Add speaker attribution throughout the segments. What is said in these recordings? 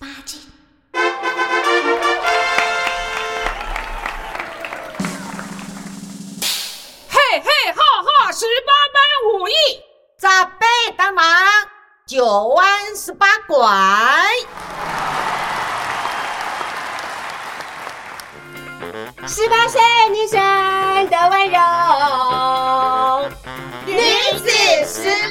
Speaker 1: 八斤。
Speaker 2: 嘿嘿哈哈，十八般武艺，
Speaker 1: 长辈帮忙，九弯十八拐。十八岁女生的温柔，女子十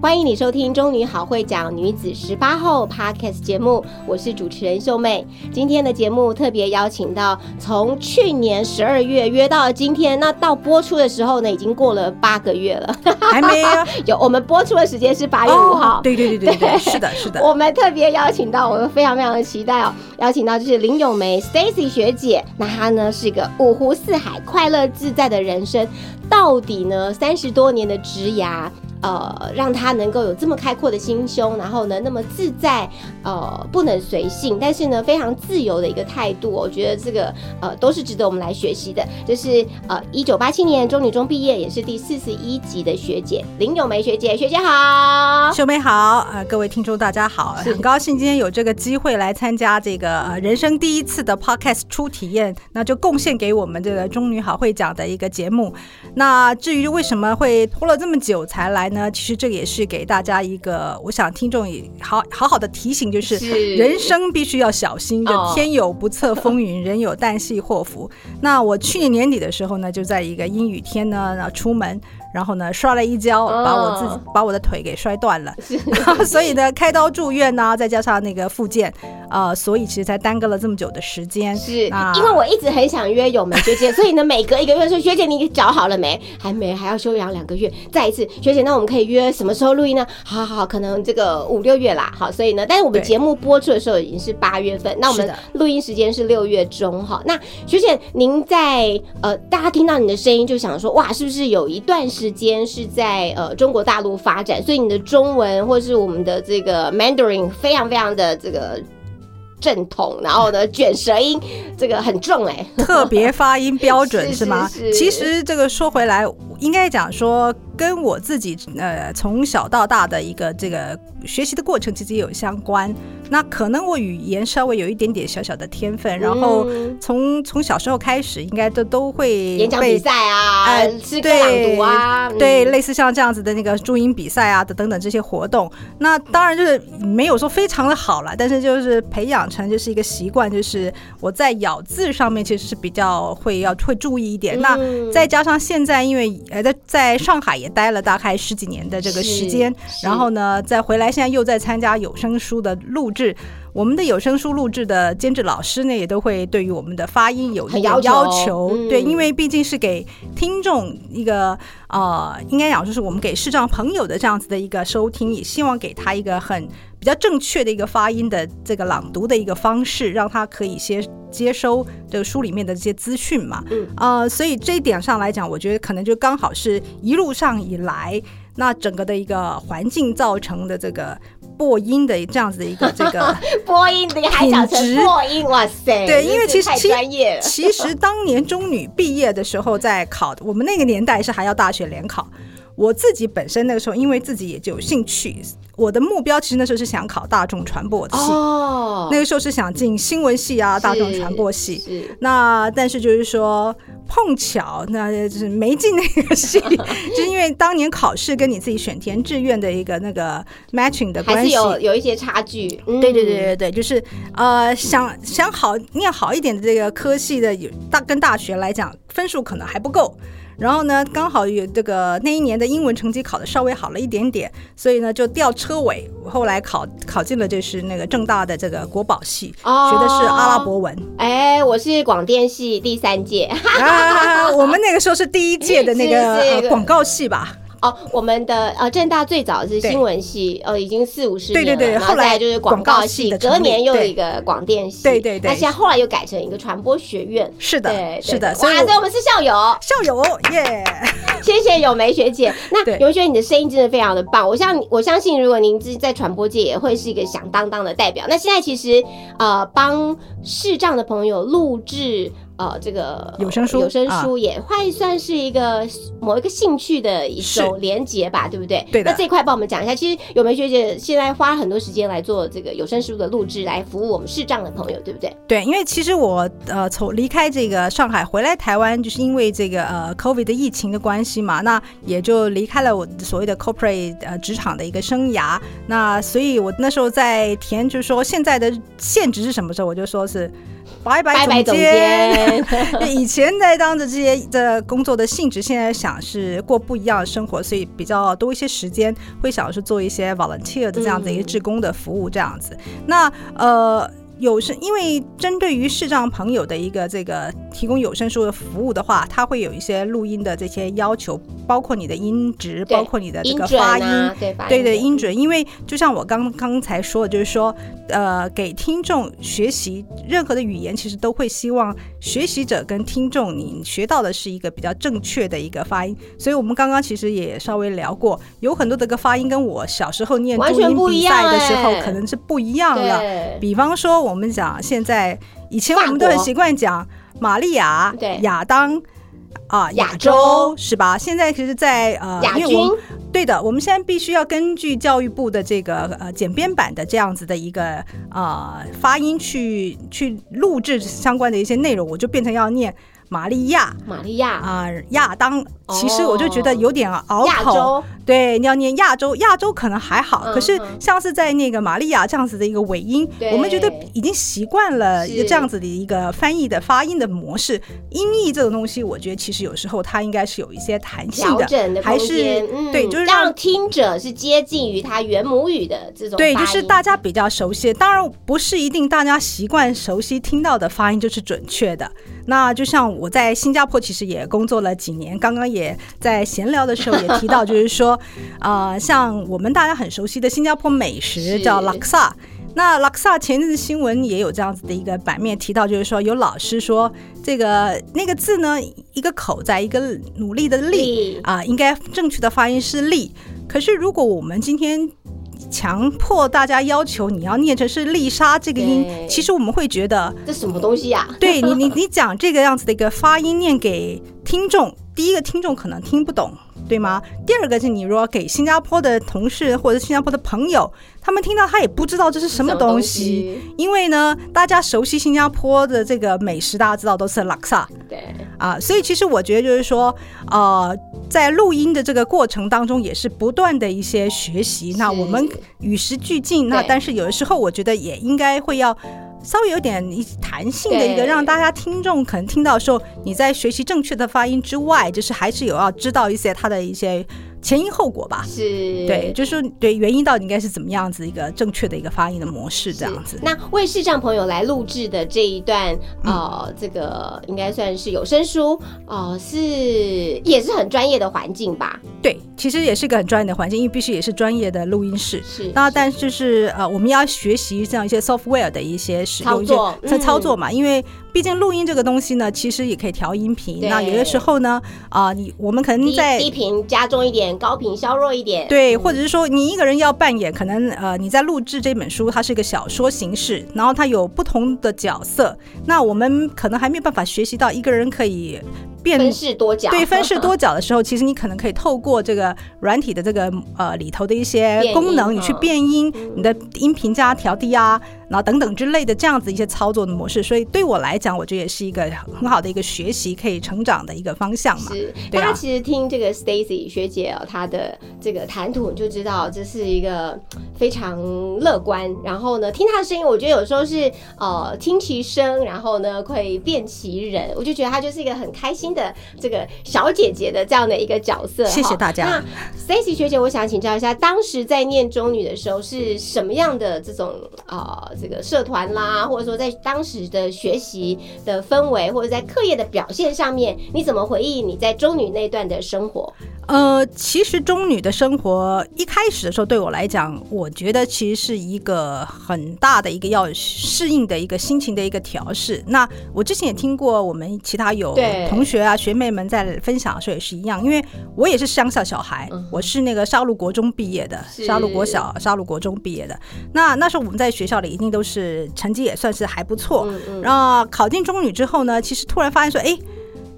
Speaker 3: 欢迎你收听《中女好会讲女子十八后》Podcast 节目，我是主持人秀妹。今天的节目特别邀请到从去年十二月约到今天，那到播出的时候呢，已经过了八个月了，
Speaker 4: 还没啊？
Speaker 3: 有，我们播出的时间是八月五号。
Speaker 4: 对对对对对，是的，是的。
Speaker 3: 我们特别邀请到，我们非常非常的期待哦，邀请到就是林咏梅 Stacy 学姐，那她呢是一个五湖四海、快乐自在的人生，到底呢三十多年的职涯。呃，让他能够有这么开阔的心胸，然后呢，那么自在，呃，不能随性，但是呢，非常自由的一个态度，我觉得这个呃都是值得我们来学习的。就是呃，一九八七年中女中毕业，也是第四十一级的学姐林咏梅学姐，学姐好，
Speaker 4: 秀梅好，呃，各位听众大家好，很高兴今天有这个机会来参加这个呃人生第一次的 podcast 初体验，那就贡献给我们这个中女好会讲的一个节目。那至于为什么会拖了这么久才来？呢，其实这个也是给大家一个，我想听众也好好好的提醒，就是人生必须要小心的，天有不测风云，人有旦夕祸福。那我去年年底的时候呢，就在一个阴雨天呢，然后出门。然后呢，摔了一跤，把我自己把我的腿给摔断了，所以呢，开刀住院呢，再加上那个复健，呃，所以其实才耽搁了这么久的时间。
Speaker 3: 是，因为我一直很想约咏梅学姐，所以呢，每隔一个月说学姐你脚好了没？还没，还要休养两个月。再一次，学姐，那我们可以约什么时候录音呢？好好好，可能这个五六月啦。好，所以呢，但是我们节目播出的时候已经是八月份，那我们录音时间是六月中哈。那学姐，您在呃，大家听到你的声音就想说，哇，是不是有一段？时间是在呃中国大陆发展，所以你的中文或是我们的这个 Mandarin 非常非常的这个正统，然后呢卷舌音这个很重哎，
Speaker 4: 特别发音标准 是吗？其实这个说回来，应该讲说。跟我自己呃从小到大的一个这个学习的过程其实也有相关。那可能我语言稍微有一点点小小的天分，然后从从小时候开始，应该都都会
Speaker 3: 演讲比赛啊，呃，诗歌朗读啊，
Speaker 4: 对，类似像这样子的那个注音比赛啊的等等这些活动。那当然就是没有说非常的好了，但是就是培养成就是一个习惯，就是我在咬字上面其实是比较会要会注意一点。那再加上现在因为呃在在上海也。待了大概十几年的这个时间，然后呢，再回来，现在又在参加有声书的录制。我们的有声书录制的监制老师呢，也都会对于我们的发音有一个要求。对，因为毕竟是给听众一个呃，应该讲就是我们给视障朋友的这样子的一个收听，也希望给他一个很比较正确的一个发音的这个朗读的一个方式，让他可以先接收这个书里面的这些资讯嘛。嗯，呃，所以这一点上来讲，我觉得可能就刚好是一路上以来，那整个的一个环境造成的这个。播音的这样子的一个 这个
Speaker 3: 播音的还讲成播音，哇塞！
Speaker 4: 对，因为其实其其实当年中女毕业的时候在考，我们那个年代是还要大学联考。我自己本身那个时候，因为自己也就有兴趣，我的目标其实那时候是想考大众传播系。哦，那个时候是想进新闻系啊，大众传播系。是。那但是就是说碰巧，那就是没进那个系，就是因为当年考试跟你自己选填志愿的一个那个 matching 的关
Speaker 3: 系，有有一些差距。
Speaker 4: 对对对对对，就是呃想想好念好一点的这个科系的，有大跟大学来讲分数可能还不够。然后呢，刚好有这个那一年的英文成绩考的稍微好了一点点，所以呢就吊车尾。后来考考进了就是那个正大的这个国宝系，学的是阿拉伯文。
Speaker 3: 哎，我是广电系第三届，
Speaker 4: 我们那个时候是第一届的那个 广告系吧。
Speaker 3: 哦，我们的呃正大最早是新闻系，呃，已经四五十年了，然
Speaker 4: 对对后来
Speaker 3: 再就是广告
Speaker 4: 系
Speaker 3: 隔年又有一个广电系，
Speaker 4: 对对对
Speaker 3: 那现在后来又改成一个传播学院。
Speaker 4: 是的
Speaker 3: 对，，
Speaker 4: 是的，
Speaker 3: 哇，
Speaker 4: 所以我
Speaker 3: 们是校友，
Speaker 4: 校友耶，
Speaker 3: 谢谢咏梅学姐。那
Speaker 4: 对
Speaker 3: 咏梅学姐，你的声音真的非常的棒，我相我相信，如果您是在传播界，也会是一个响当当的代表。那现在其实呃，帮视障的朋友录制。呃，这个
Speaker 4: 有声书
Speaker 3: 有声
Speaker 4: 啊
Speaker 3: 书也会算是一个某一个兴趣的一种连结吧，对不对？
Speaker 4: 对的
Speaker 3: 那这一块帮我们讲一下。其实有梅学姐现在花很多时间来做这个有声书的录制，来服务我们视障的朋友，对不对？
Speaker 4: 对，因为其实我呃从离开这个上海回来台湾，就是因为这个呃 COVID 的疫情的关系嘛，那也就离开了我所谓的 corporate 呃职场的一个生涯。那所以我那时候在填，就是说现在的现职是什么时候，我就说是拜拜
Speaker 3: 总监，
Speaker 4: 以前在当的这些的工作的性质，现在想是过不一样的生活，所以比较多一些时间会想是做一些 volunteer 的这样的一个志工的服务这样子。那呃。有声，因为针对于视障朋友的一个这个提供有声书的服务的话，它会有一些录音的这些要求，包括你的音质，包括你的这个发音，
Speaker 3: 啊，对？
Speaker 4: 对对，音准，因为就像我刚刚才说的，就是说，呃，给听众学习任何的语言，其实都会希望学习者跟听众你学到的是一个比较正确的一个发音。所以我们刚刚其实也稍微聊过，有很多的个发音跟我小时候念
Speaker 3: 完
Speaker 4: 注音比赛的时候
Speaker 3: 哎
Speaker 4: 可能是不一样了。比方说，我们讲现在以前我们都很习惯讲玛利亚、
Speaker 3: 对
Speaker 4: 亚当。啊，亚
Speaker 3: 亚洲
Speaker 4: 洲是吧？现在其实在，呃，
Speaker 3: 亚
Speaker 4: 因为我们
Speaker 3: 军
Speaker 4: 对的，我们现在必须要根据教育部的这个呃简编版的这样子的一个呃发音去去录制相关的一些内容，我就变成要念玛利亚
Speaker 3: 玛利亚、
Speaker 4: 啊、亚当。其实我就觉得有点拗口，对，你要念亚洲，亚洲可能还好，
Speaker 3: 嗯
Speaker 4: 可是
Speaker 3: 嗯
Speaker 4: 像是在那个玛利亚这样子的一个尾音
Speaker 3: 对，
Speaker 4: 我们觉得已经习惯了一个这样子的一个翻译的发音的模式。音译这种东西，我觉得其实有时候它应该是有一些弹性的，
Speaker 3: 的
Speaker 4: 还是，
Speaker 3: 嗯
Speaker 4: 对，就是
Speaker 3: 让
Speaker 4: 让
Speaker 3: 听者是接近于他原母语的这种
Speaker 4: 对，就是大家比较熟悉。当然不是一定大家习惯熟悉听到的发音就是准确的。那就像我在新加坡其实也工作了几年，刚刚也在闲聊的时候也提到，就是说，呃，像我们大家很熟悉的新加坡美食
Speaker 3: 是
Speaker 4: 叫拉克萨。那拉克萨前阵子新闻也有这样子的一个版面提到，就是说有老师说这个那个字呢，一个口在一个努力的力
Speaker 3: 力
Speaker 4: 啊、应该正确的发音是力。可是如果我们今天强迫大家要求你要念成是丽莎这个音，其实我们会觉得，
Speaker 3: 这什么东西呀、
Speaker 4: 对你你你讲这个样子的一个发音念给听众，第一个听众可能听不懂，对吗？第二个是你如果给新加坡的同事或者新加坡的朋友，他们听到他也不知道这是什么东西。因为呢，大家熟悉新加坡的这个美食，大家知道都是拉克萨，
Speaker 3: 对，
Speaker 4: 啊，所以其实我觉得就是说，呃，在录音的这个过程当中，也是不断的一些学习。那我们与时俱进，那但是有的时候我觉得也应该会要稍微有点一弹性的一个，让大家听众可能听到的时候，你在学习正确的发音之外，就是还是有要知道一些它的一些前因后果吧。
Speaker 3: 是，
Speaker 4: 对，就是说对原因到底应该是怎么样子一个正确的一个发音的模式，这样子。
Speaker 3: 那为视障朋友来录制的这一段，
Speaker 4: 嗯
Speaker 3: 呃，这个应该算是有声书，呃，是也是很专业的环境吧？
Speaker 4: 对，其实也是个很专业的环境，因为必须也是专业的录音室。
Speaker 3: 是，
Speaker 4: 那但是就是呃，我们要学习这样一些 software 的一些使用一些
Speaker 3: 操作
Speaker 4: 操作嘛，因为毕竟录音这个东西呢，其实也可以调音频。那有的时候呢，啊、你我们可能在
Speaker 3: 低频加重一点，高频削弱一点，
Speaker 4: 对，或者是说你一个人要扮演，可能呃你在录制这本书，它是一个小说形式，然后它有不同的角色，那我们可能还没有办法学习到一个人可以变
Speaker 3: 分饰多角，
Speaker 4: 对 分饰多角的时候，其实你可能可以透过这个软体的这个呃里头的一些功能，你去变音，你的音频加调低啊，然后等等之类的这样子一些操作的模式。所以对我来讲，我觉得也是一个很好的一个学习可以成长的一个方向嘛。
Speaker 3: 是，大家其实听这个 Stacy 学姐哦，她的这个谈吐，你就知道这是一个非常乐观。然后呢，听她的声音，我觉得有时候是呃听其声，然后呢可以辨其人，我就觉得她就是一个很开心的这个小姐姐的这样的一个角色。
Speaker 4: 谢谢大家
Speaker 3: 那 Stacy 学姐，我想请教一下，当时在念中女的时候是什么样的这种呃这个社团啦，或者说在当时的学习的氛围，或者在课业的表现上面，你怎么回忆你在中女那段的生活？
Speaker 4: 呃，其实中女的生活一开始的时候，对我来讲，我觉得其实是一个很大的一个要适应的一个心情的一个调试。那我之前也听过我们其他有同学啊学妹们在分享的时候也是一样，因为我也是乡下小孩，我是那个沙鹿国中毕业的，
Speaker 3: 是
Speaker 4: 沙鹿国小、沙鹿国中毕业的。那那时候我们在学校里一定都是成绩也算是还不错，
Speaker 3: 嗯嗯，
Speaker 4: 然后考进中女之后呢，其实突然发现说，哎。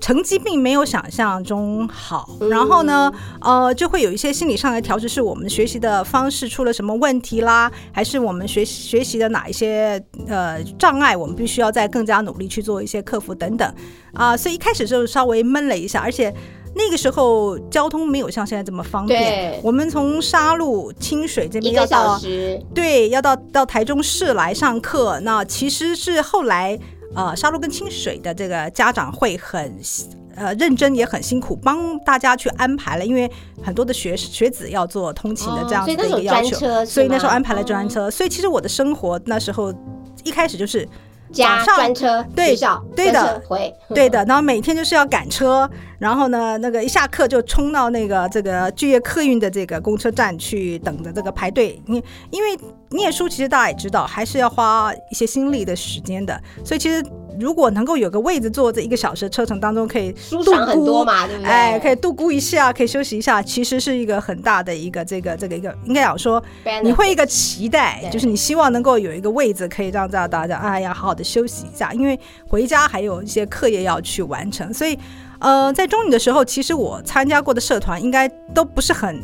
Speaker 4: 成绩并没有想象中好，
Speaker 3: 嗯
Speaker 4: 然后呢，呃，就会有一些心理上的调试，是我们学习的方式出了什么问题啦，还是我们学习学习的哪一些呃障碍，我们必须要再更加努力去做一些克服等等啊、所以一开始就稍微闷了一下，而且。那个时候交通没有像现在这么方便，我们从沙鹿、清水这边要到，对，要到到台中市来上课。那其实是后来呃，沙鹿跟清水的这个家长会很呃认真，也很辛苦，帮大家去安排了，因为很多的学学子要做通勤的这样子的一个要求，所以那时候安排了专车。所以其实我的生活那时候一开始就是
Speaker 3: 加
Speaker 4: 上
Speaker 3: 专车
Speaker 4: 对，对的
Speaker 3: 回，
Speaker 4: 对的，然后每天就是要赶车，然后呢，那个一下课就冲到那个这个巨业客运的这个公车站去等着这个排队。你因为念书，其实大家也知道，还是要花一些心力的时间的。所以其实如果能够有个位置坐，这一个小时的车程当中可以度
Speaker 3: 舒畅很多
Speaker 4: 估。
Speaker 3: 嘛，对不对？
Speaker 4: 哎，可以度估一下，可以休息一下，其实是一个很大的一个这个这个一个，应该讲说，你会一个期待，就是你希望能够有一个位置可以让大大家哎呀好好的休息一下，因为回家还有一些课业要去完成，所以呃，在中女的时候，其实我参加过的社团应该都不是很。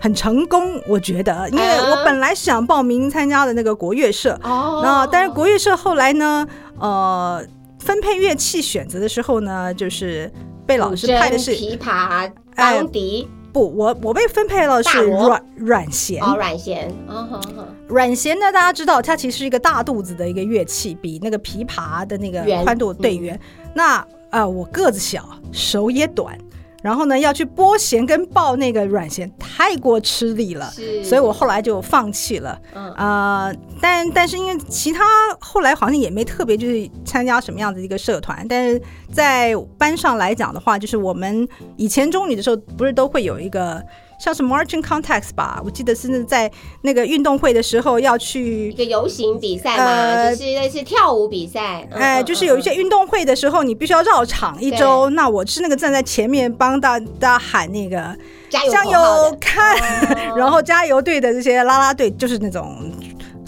Speaker 4: 很成功，我觉得，因为
Speaker 3: 啊
Speaker 4: 我本来是想报名参加的那个国乐社，
Speaker 3: 哦，
Speaker 4: 那但是国乐社后来呢，呃，分配乐器选择的时候呢，就是被老师派的是
Speaker 3: 琵琶、
Speaker 4: 哎
Speaker 3: 钢笛、
Speaker 4: 不，我我被分配了是软软弦，
Speaker 3: 哦，软弦，哦
Speaker 4: 软弦呢，大家知道它其实是一个大肚子的一个乐器，比那个琵琶的那个宽度对
Speaker 3: 嗯。
Speaker 4: 圆。那呃，我个子小，手也短，然后呢要去拨弦跟抱那个软弦，太过吃力了。所以我后来就放弃了，
Speaker 3: 嗯
Speaker 4: 呃，但但是因为其他后来好像也没特别就是参加什么样的一个社团，但是在班上来讲的话，就是我们以前中女的时候不是都会有一个像是 marching context 吧，我记得是在那个运动会的时候要去一。
Speaker 3: 个游行比赛嘛，
Speaker 4: 呃
Speaker 3: 就是类似跳舞比赛，嗯
Speaker 4: 哎，
Speaker 3: 嗯
Speaker 4: 就是有一些
Speaker 3: 嗯
Speaker 4: 运动会的时候，你必须要绕场一周。那我是那个站在前面帮大大家喊那个
Speaker 3: 加油
Speaker 4: 看，
Speaker 3: 哦
Speaker 4: 然后加油队的这些啦啦队就是那种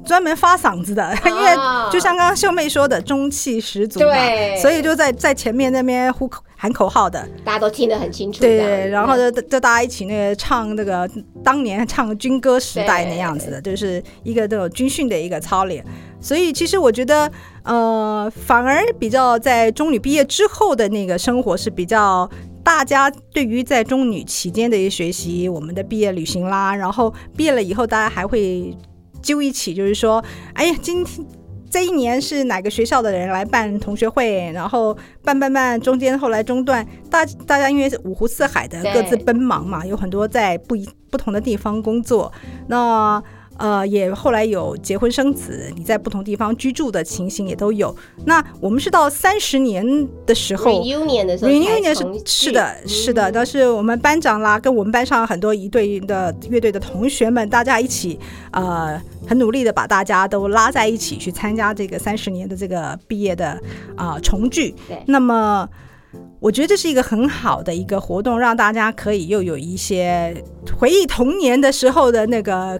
Speaker 4: 专门发嗓子的，因为
Speaker 3: 啊
Speaker 4: 就像刚刚秀妹说的，中气十足嘛，
Speaker 3: 对。
Speaker 4: 所以就在在前面那边呼口喊口号的，
Speaker 3: 大家都听得很清楚，
Speaker 4: 对，然后就就大家一起那个唱那个当年唱军歌时代那样子的，就是一个这种军训的一个操练。所以其实我觉得，呃，反而比较在中女毕业之后的那个生活是比较。大家对于在中女期间的一些学习，我们的毕业旅行啦，然后毕业了以后，大家还会揪一起，就是说，哎呀，今天这一年是哪个学校的人来办同学会，然后办办办，中间后来中断，大大家因为是五湖四海的各自奔忙嘛，有很多在不一不同的地方工作，那。呃，也后来有结婚生子，你在不同地方居住的情形也都有。那我们是到三十年的时候
Speaker 3: reunion 的时候才
Speaker 4: reunion，是是的，
Speaker 3: 嗯
Speaker 4: 是的，但是我们班长啦，跟我们班上很多一队的乐队的同学们，大家一起呃很努力的把大家都拉在一起去参加这个三十年的这个毕业的啊、重聚
Speaker 3: 对。
Speaker 4: 那么。我觉得这是一个很好的一个活动，让大家可以又有一些回忆童年的时候的那个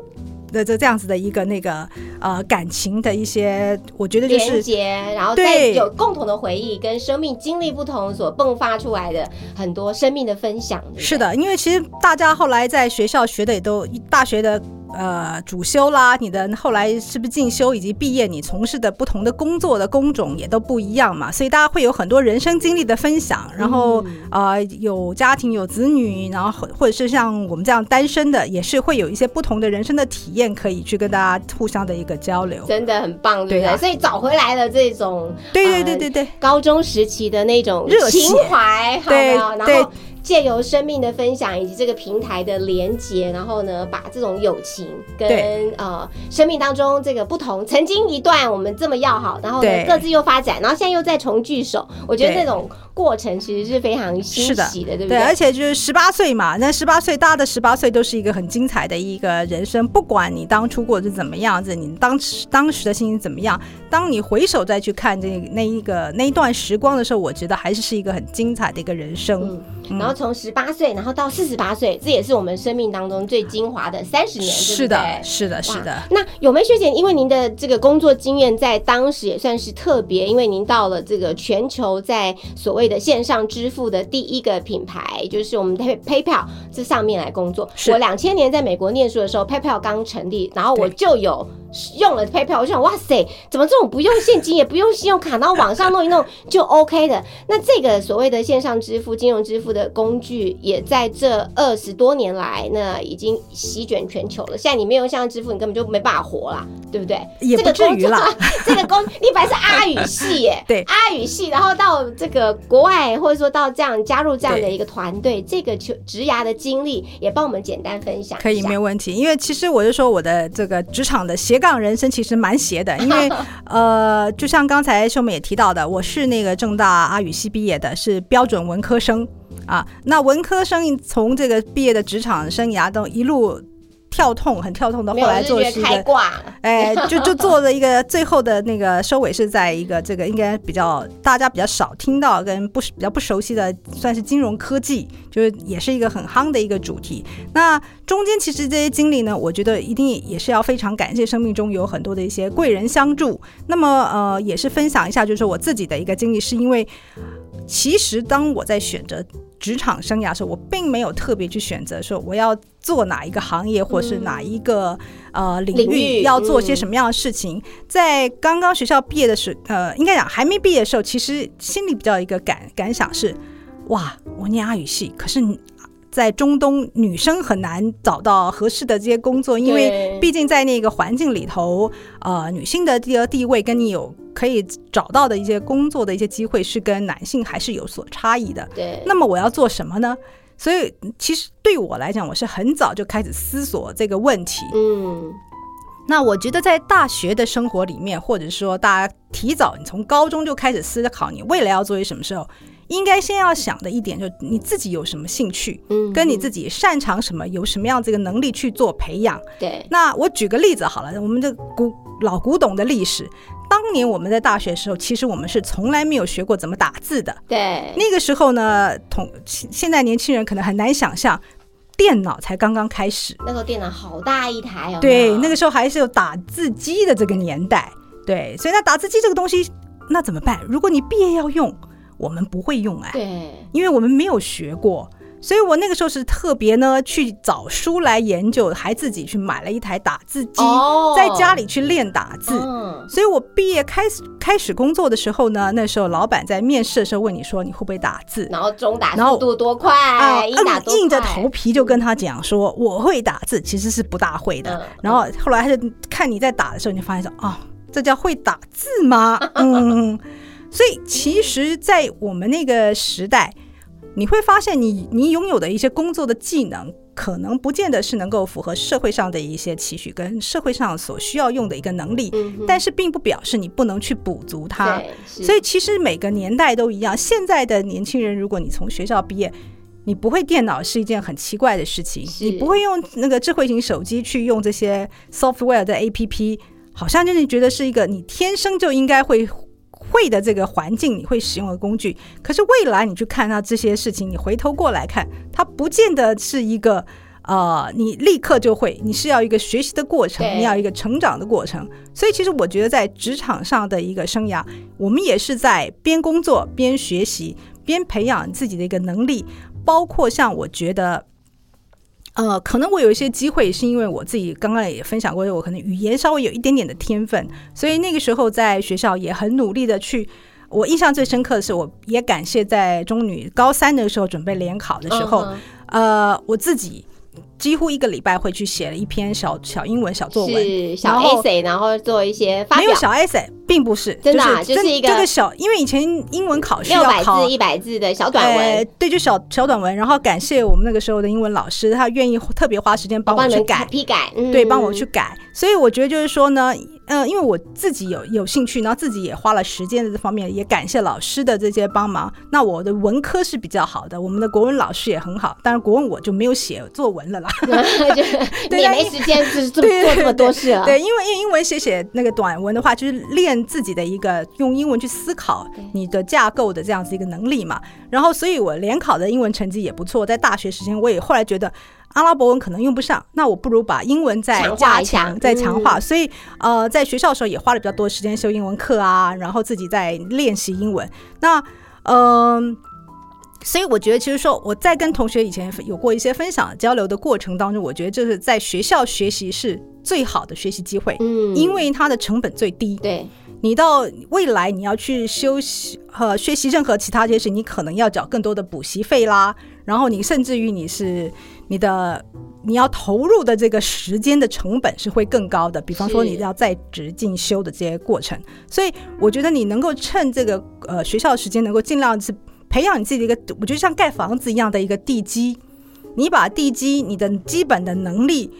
Speaker 4: 的这这样子的一个那个呃感情的一些，我觉得就是
Speaker 3: 连接，然后再
Speaker 4: 对
Speaker 3: 有共同的回忆，跟生命经历不同所迸发出来的很多生命的分享。对对
Speaker 4: 是，的，因为其实大家后来在学校学的也都大学的呃主修啦，你的后来是不是进修以及毕业，你从事的不同的工作的工种也都不一样嘛，所以大家会有很多人生经历的分享，然后、
Speaker 3: 嗯
Speaker 4: 呃有家庭有子女，然后或或者是像我们这样单身的，也是会有一些不同的人生的体验可以去跟大家互相的一个交流。
Speaker 3: 真的很棒，对不对？
Speaker 4: 对啊
Speaker 3: 所以找回来了这种
Speaker 4: 对对
Speaker 3: 呃
Speaker 4: 对对对。
Speaker 3: 高中时期的那种
Speaker 4: 热
Speaker 3: 情怀，好
Speaker 4: 对
Speaker 3: 不好然
Speaker 4: 对
Speaker 3: 后借由生命的分享以及这个平台的连接，然后呢，把这种友情跟呃生命当中这个不同，曾经一段我们这么要好，然后呢各自又发展，然后现在又再重聚首，我觉得
Speaker 4: 对
Speaker 3: 那种过程其实是非常欣喜的，对不
Speaker 4: 对，
Speaker 3: 对？
Speaker 4: 而且就是十八岁嘛，那十八岁大家的十八岁都是一个很精彩的一个人生，不管你当初过得是怎么样子，你当时当时的心情怎么样，当你回首再去看这那一个那一段时光的时候，我觉得还是是一个很精彩的一个人生。
Speaker 3: 嗯，然后从十八岁，然后到四十八岁，这也是我们生命当中最精华的三十年，
Speaker 4: 是的，是的，是的。
Speaker 3: 那有梅学姐，因为您的这个工作经验在当时也算是特别，因为您到了这个全球在所谓的线上支付的第一个品牌，就是我们的 PayPal 这上面来工作。
Speaker 4: 是
Speaker 3: 我两千年在美国念书的时候，PayPal 刚成立，然后我就有用了 PayPal，我就想哇塞，怎么这种不用现金也不用信用卡，然后网上弄一弄就 OK 的？那这个所谓的线上支付、金融支付的工具，也在这二十多年来，那已经席卷全球了。现在你没有线上支付，你根本就没办法活了，对不对？
Speaker 4: 也
Speaker 3: 这个工
Speaker 4: 不至于啦。
Speaker 3: 这个工，你本来是阿语系耶，
Speaker 4: 对
Speaker 3: 阿语系，然后到这个国外，或者说到这样加入这样的一个团队，这个求职涯的经历，也帮我们简单分享。
Speaker 4: 可以，没有问题。因为其实我就说我的这个职场的斜杠人生其实蛮斜的，因为 呃，就像刚才秀美也提到的，我是那个正大阿语系毕业的，是标准文科生啊。那文科生从这个毕业的职场生涯都一路跳痛，很跳痛的，后，来做是一个。
Speaker 3: 挂。
Speaker 4: 哎，就就做了一个最后的那个收尾是在一个这个应该比较大家比较少听到跟不比较不熟悉的，算是金融科技，就是也是一个很夯的一个主题。那中间其实这些经历呢，我觉得一定也是要非常感谢生命中有很多的一些贵人相助。那么呃，也是分享一下，就是我自己的一个经历，是因为其实当我在选择职场生涯的时候，我并没有特别去选择说我要做哪一个行业，或是哪一个、呃领
Speaker 3: 领域
Speaker 4: 域要做些
Speaker 3: 嗯
Speaker 4: 什么样的事情。在刚刚学校毕业的时候，呃，应该讲还没毕业的时候，其实心里比较一个感感想是，哇，我念阿语系，可是你在中东女生很难找到合适的这些工作，因为毕竟在那个环境里头，呃，女性的地地位跟你有可以找到的一些工作的一些机会是跟男性还是有所差异的。
Speaker 3: 对，
Speaker 4: 那么我要做什么呢？所以其实对我来讲，我是很早就开始思索这个问题。
Speaker 3: 嗯，
Speaker 4: 那我觉得在大学的生活里面，或者说大家提早你从高中就开始思考你未来要做些什么时候，应该先要想的一点就是你自己有什么兴趣，
Speaker 3: 嗯
Speaker 4: 跟你自己擅长什么，有什么样这个能力去做培养。
Speaker 3: 对，
Speaker 4: 那我举个例子好了，我们的古老古董的历史，当年我们在大学的时候，其实我们是从来没有学过怎么打字的。
Speaker 3: 对，
Speaker 4: 那个时候呢，同现现在年轻人可能很难想象，电脑才刚刚开始。
Speaker 3: 那时候电脑好大一台哦。
Speaker 4: 对，那个时候还是有打字机的这个年代。对，所以那打字机这个东西，那怎么办？如果你毕业要用，我们不会用哎，
Speaker 3: 对，
Speaker 4: 因为我们没有学过。所以我那个时候是特别呢去找书来研究，还自己去买了一台打字机，
Speaker 3: 哦
Speaker 4: 在家里去练打字。
Speaker 3: 嗯，
Speaker 4: 所以我毕业开始开始工作的时候呢，那时候老板在面试的时候问你说你会不会打字，
Speaker 3: 然后中打
Speaker 4: 然后
Speaker 3: 速度多快，
Speaker 4: 啊，
Speaker 3: 硬打，
Speaker 4: 硬着头皮就跟他讲说我会打字，其实是不大会的。
Speaker 3: 嗯
Speaker 4: 然后后来他就看你在打的时候，你就发现说哦，这叫会打字吗？嗯，所以其实，在我们那个时代，你会发现你你拥有的一些工作的技能。可能不见得是能够符合社会上的一些期许跟社会上所需要用的一个能力，
Speaker 3: 嗯
Speaker 4: 但是并不表示你不能去补足它。
Speaker 3: 对，
Speaker 4: 所以其实每个年代都一样。现在的年轻人，如果你从学校毕业，你不会电脑是一件很奇怪的事情，你不会用那个智慧型手机去用这些 software 的 APP，好像就是觉得是一个你天生就应该会。会的这个环境，你会使用的工具，可是未来你去看到这些事情，你回头过来看，它不见得是一个呃，你立刻就会，你是要一个学习的过程，你要一个成长的过程。所以其实我觉得在职场上的一个生涯，我们也是在边工作边学习，边培养自己的一个能力，包括像我觉得。呃，可能我有一些机会，是因为我自己刚刚也分享过，我可能语言稍微有一点点的天分，所以那个时候在学校也很努力的去。我印象最深刻的是，我也感谢在中女高三的时候准备联考的时候，呃，我自己几乎一个礼拜会去写了一篇小小英文小作文，
Speaker 3: 是小 essay，然后做一些发表，
Speaker 4: 没有小 essay，并不是，
Speaker 3: 真的啊
Speaker 4: 就是
Speaker 3: 就是一个
Speaker 4: 这个小，因为以前英文考试
Speaker 3: 六百
Speaker 4: 要考
Speaker 3: 字、一百字的小短
Speaker 4: 呃
Speaker 3: 文，
Speaker 4: 对，就小小短文，然后感谢我们那个时候的英文老师，他愿意特别花时间帮我去改，
Speaker 3: 批改，嗯。
Speaker 4: 对，帮我去改。所以我觉得就是说呢，呃，因为我自己有有兴趣，然后自己也花了时间在这方面，也感谢老师的这些帮忙。那我的文科是比较好的，我们的国文老师也很好，当然国文我就没有写作文了啦。
Speaker 3: 就
Speaker 4: 对
Speaker 3: 没时间就是 做做这么多事了。
Speaker 4: 对，因为因为英文写写那个短文的话，就是练自己的一个用英文去思考你的架构的这样子一个能力嘛。然后，所以我联考的英文成绩也不错。在大学时间，我也后来觉得阿拉伯文可能用不上，那我不如把英文再加强、再强化。
Speaker 3: 嗯
Speaker 4: 所以，呃，在学校的时候也花了比较多时间修英文课啊，然后自己在练习英文。那，嗯、所以我觉得，其实说我在跟同学以前有过一些分享交流的过程当中，我觉得就是在学校学习是最好的学习机会，
Speaker 3: 嗯
Speaker 4: 因为它的成本最低。
Speaker 3: 对
Speaker 4: 你到未来你要去修习和学习任何其他这些事，你可能要缴更多的补习费啦，然后你甚至于你是你的你要投入的这个时间的成本是会更高的，比方说你要在职进修的这些过程，所以我觉得你能够趁这个呃学校的时间，能够尽量是培养你自己的一个，我觉得像盖房子一样的一个地基，你把地基你的基本的能力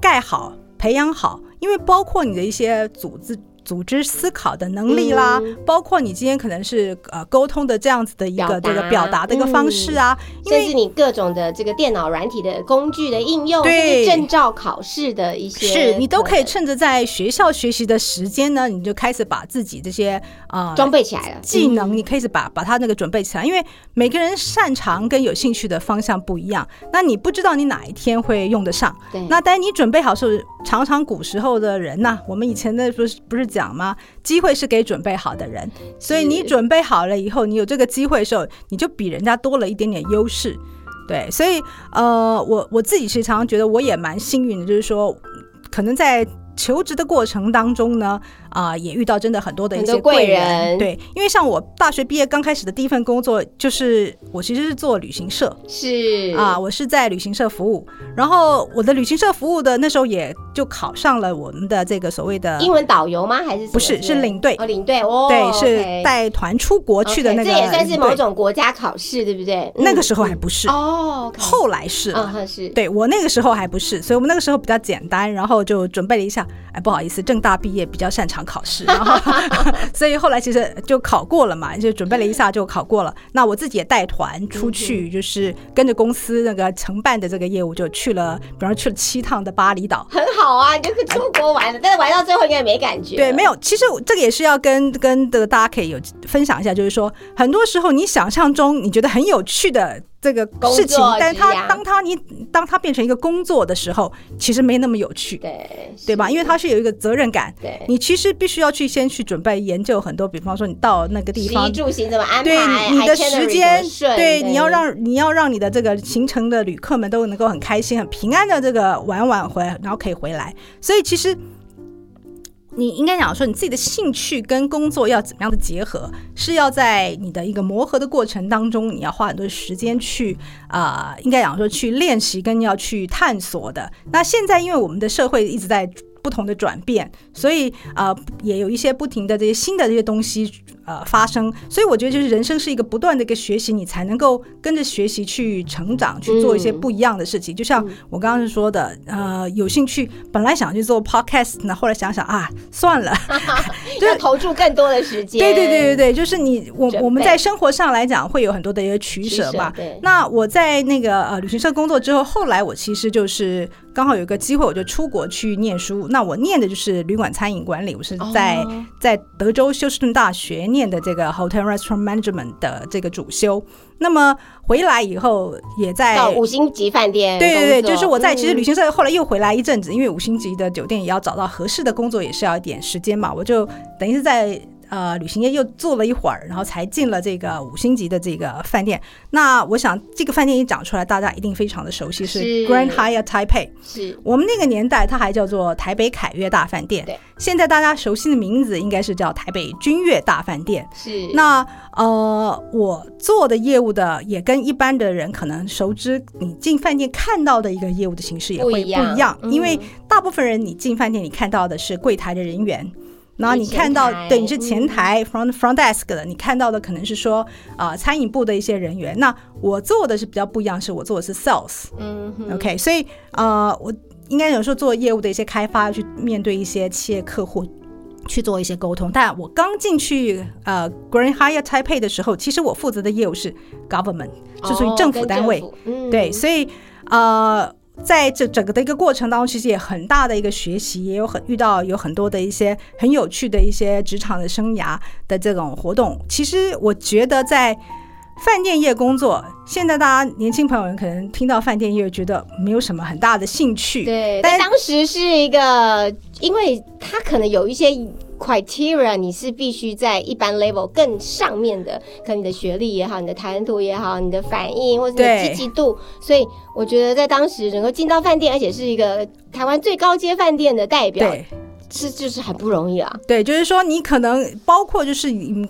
Speaker 4: 盖好、培养好，因为包括你的一些组织。组织思考的能力啦，
Speaker 3: 嗯。
Speaker 4: 包括你今天可能是呃沟通的这样子的一个这个表达的一个方式啊，
Speaker 3: 甚至你各种的这个电脑软体的工具的应用，
Speaker 4: 对。
Speaker 3: 证照考试的一些，
Speaker 4: 是你都可以趁着在学校学习的时间呢，你就开始把自己这些啊、呃
Speaker 3: 装备起来了。
Speaker 4: 技能，
Speaker 3: 嗯。
Speaker 4: 你可以是把把它那个准备起来，因为每个人擅长跟有兴趣的方向不一样，那你不知道你哪一天会用得上。
Speaker 3: 对，
Speaker 4: 那当然你准备好是常常古时候的人呐、我们以前的不是不是讲吗？机会是给准备好的人，所以你准备好了以后，你有这个机会的时候，你就比人家多了一点点优势。对，所以呃，我我自己其实常常觉得我也蛮幸运的，就是说，可能在求职的过程当中呢，啊、也遇到真的很多的一些
Speaker 3: 贵
Speaker 4: 人。
Speaker 3: 人。
Speaker 4: 对，因为像我大学毕业刚开始的第一份工作，就是我其实是做旅行社，
Speaker 3: 是。
Speaker 4: 啊，，我是在旅行社服务，然后我的旅行社服务的那时候也就考上了我们的这个所谓的
Speaker 3: 英文导游吗？还是
Speaker 4: 不是是。领队。
Speaker 3: 哦，领队。哦，
Speaker 4: 对，是带团出国去的那个
Speaker 3: 这也算是某种国家考试，对不对？
Speaker 4: 那个时候
Speaker 3: 嗯
Speaker 4: 还不是，
Speaker 3: 哦
Speaker 4: 后来是。了。
Speaker 3: 嗯是，
Speaker 4: 对我那个时候还不是，所以我们那个时候比较简单，然后就准备了一下。哎，不好意思，正大毕业比较擅长考试，然后 所以后来其实就考过了嘛，就准备了一下就考过了。那我自己也带团出
Speaker 3: 嗯
Speaker 4: 去，就是跟着公司那个承办的这个业务，就去了，比方说去了七趟的巴厘岛。
Speaker 3: 很好啊，你就是出国玩的，但是玩到最后应该没感觉。
Speaker 4: 对，没有。其实这个也是要跟跟这个大家可以有分享一下，就是说，很多时候你想象中你觉得很有趣的这个事情，但是
Speaker 3: 职涯
Speaker 4: 它当他你当他变成一个工作的时候，其实没那么有趣，
Speaker 3: 对
Speaker 4: 对吧？因为他是有一个责任感，
Speaker 3: 对
Speaker 4: 你其实必须要去先去准备研究很多，比方说你到那个地方
Speaker 3: 衣。住行怎么安排，
Speaker 4: 对你的时间对你要让你要让你的这个行程的旅客们都能够很开心、很平安的这个玩完回来，然后可以回来。所以其实你应该讲说，你自己的兴趣跟工作要怎么样的结合，是要在你的一个磨合的过程当中，你要花很多时间去啊、应该讲说去练习跟要去探索的。那现在因为我们的社会一直在不同的转变，所以啊也有一些不停的这些新的这些东西呃发生，所以我觉得就是人生是一个不断的一个学习，你才能够跟着学习去成长，去做一些
Speaker 3: 嗯
Speaker 4: 不一样的事情。就像我刚刚是说的，呃，有兴趣本来想去做 podcast 呢，后来想想啊，算了。
Speaker 3: 就是投注更多的时间。
Speaker 4: 对对对对对，就是你我我们在生活上来讲会有很多的一个取舍
Speaker 3: 吧。
Speaker 4: 那我在那个呃旅行社工作之后，后来我其实就是刚好有一个机会，我就出国去念书。那我念的就是旅馆餐饮管理，我是在、
Speaker 3: 哦
Speaker 4: 在德州休斯顿大学念的这个 Hotel Restaurant Management 的这个主修。那么回来以后也在
Speaker 3: 到五星级饭店
Speaker 4: 对对对，就是我在其实旅
Speaker 3: 嗯
Speaker 4: 行社后来又回来一阵子，因为五星级的酒店也要找到合适的工作，也是要一点时间嘛。我就等于是在呃旅行业又坐了一会儿，然后才进了这个五星级的这个饭店。那我想这个饭店一讲出来，大家一定非常的熟悉，是
Speaker 3: 是
Speaker 4: Grand Hyatt Taipei。
Speaker 3: 是
Speaker 4: 我们那个年代，它还叫做台北凯悦大饭店。
Speaker 3: 对，
Speaker 4: 现在大家熟悉的名字应该是叫台北君悦大饭店。
Speaker 3: 是
Speaker 4: 那呃，我做的业务的也跟一般的人可能熟知，你进饭店看到的一个业务的形式也会不一
Speaker 3: 样
Speaker 4: 因为大部分人你进饭店你看到的是柜台的人员。然后你看到
Speaker 3: 台，
Speaker 4: 对，你是前
Speaker 3: 嗯。
Speaker 4: 台 front front desk 的，你看到的可能是说，啊餐饮部的一些人员。那我做的是比较不一样，是我做的是 sales，
Speaker 3: 嗯
Speaker 4: OK，所以呃，我应该有时候做业务的一些开发，去面对一些企业客户。去做一些沟通，但我刚进去呃 Green Hire Taipei 的时候，其实我负责的业务是 government，是属于政府单位，
Speaker 3: 嗯。
Speaker 4: 对，所以呃，在这整个的一个过程当中，其实也很大的一个学习，也有很遇到有很多的一些很有趣的一些职场的生涯的这种活动。其实我觉得在饭店业工作，现在大家年轻朋友们可能听到饭店业觉得没有什么很大的兴趣，
Speaker 3: 对，
Speaker 4: 但
Speaker 3: 但当时是一个，因为他可能有一些 criteria，你是必须在一般 level 更上面的，可能你的学历也好，你的谈吐也好，你的反应或者你的积极度，所以我觉得在当时能够进到饭店，而且是一个台湾最高阶饭店的代表，
Speaker 4: 对。
Speaker 3: 是就是很不容易啊。
Speaker 4: 对，就是说你可能包括就是你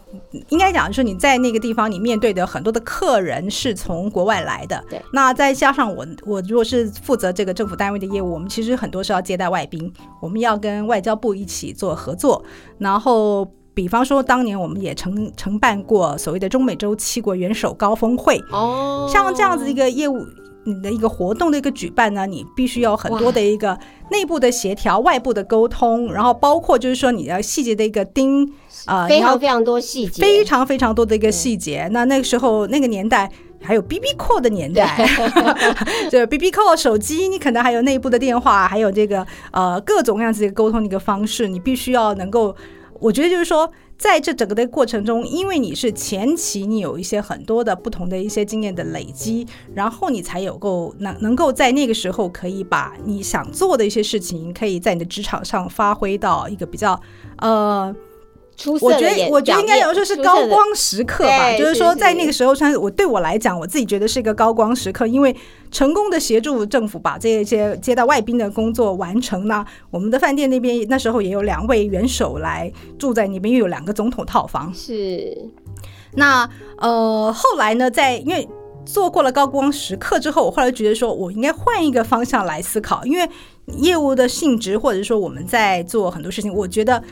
Speaker 4: 应该讲说你在那个地方你面对的很多的客人是从国外来的，
Speaker 3: 对。
Speaker 4: 那再加上我我如果是负责这个政府单位的业务，我们其实很多是要接待外宾，我们要跟外交部一起做合作，然后。比方说，当年我们也承承办过所谓的中美洲七国元首高峰会，
Speaker 3: 哦
Speaker 4: 像这样子一个业务。你的一个活动的一个举办呢，你必须要有很多的一个内部的协调、外部的沟通，然后包括就是说你的细节的一个盯，呃，
Speaker 3: 非常非常多细节，
Speaker 4: 非常非常多的一个细节。那那个时候那个年代还有 B B call 的年代，就 B B call 手机，你可能还有内部的电话，还有这个呃各种各样子的沟通的一个方式，你必须要能够，我觉得就是说。在这整个的过程中，因为你是前期你有一些很多的不同的一些经验的累积，然后你才有够能能够在那个时候可以把你想做的一些事情，可以在你的职场上发挥到一个比较呃
Speaker 3: 出色的
Speaker 4: 我觉得，我觉得应该有说是高光时刻吧，就是说在那个时候，算是我对我来讲，我自己觉得是一个高光时刻，因为成功的协助政府把这些接待外宾的工作完成呢。我们的饭店那边那时候也有两位元首来住在那边，又有两个总统套房。
Speaker 3: 是
Speaker 4: 那呃，后来呢，在因为做过了高光时刻之后，我后来觉得说我应该换一个方向来思考，因为业务的性质，或者说我们在做很多事情，我觉得。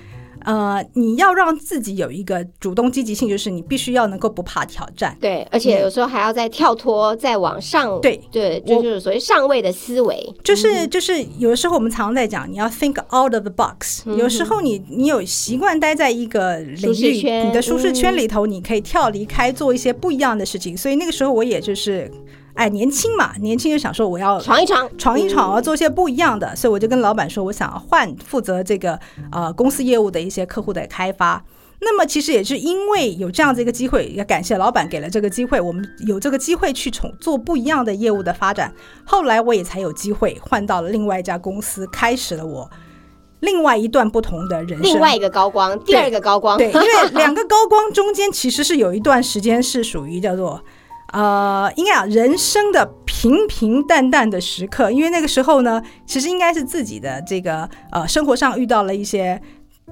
Speaker 4: 呃，你要让自己有一个主动积极性，就是你必须要能够不怕挑战。
Speaker 3: 对，而且有时候还要再跳脱，再往上，
Speaker 4: 对。
Speaker 3: 对，就是所谓上位的思维，
Speaker 4: 就是就是，有的时候我们常常在讲，你要 think out of the box、有时候你你有习惯待在一个领域，
Speaker 3: 圈
Speaker 4: 你的舒适圈里头，你可以跳离开，做一些不一样的事情。所以那个时候我也就是，哎，年轻嘛，年轻就想说我要
Speaker 3: 闯一闯，
Speaker 4: 闯一闯，我要
Speaker 3: 嗯
Speaker 4: 做些不一样的，所以我就跟老板说，我想要换负责这个呃公司业务的一些客户的开发。那么其实也是因为有这样子一个机会，也感谢老板给了这个机会，我们有这个机会去从做不一样的业务的发展。后来我也才有机会换到了另外一家公司，开始了我另外一段不同的人生。
Speaker 3: 另外一个高光，第二个高光，
Speaker 4: 对，因为两个高光中间其实是有一段时间是属于叫做。呃，应该啊人生的平平淡淡的时刻，因为那个时候呢，其实应该是自己的这个呃生活上遇到了一些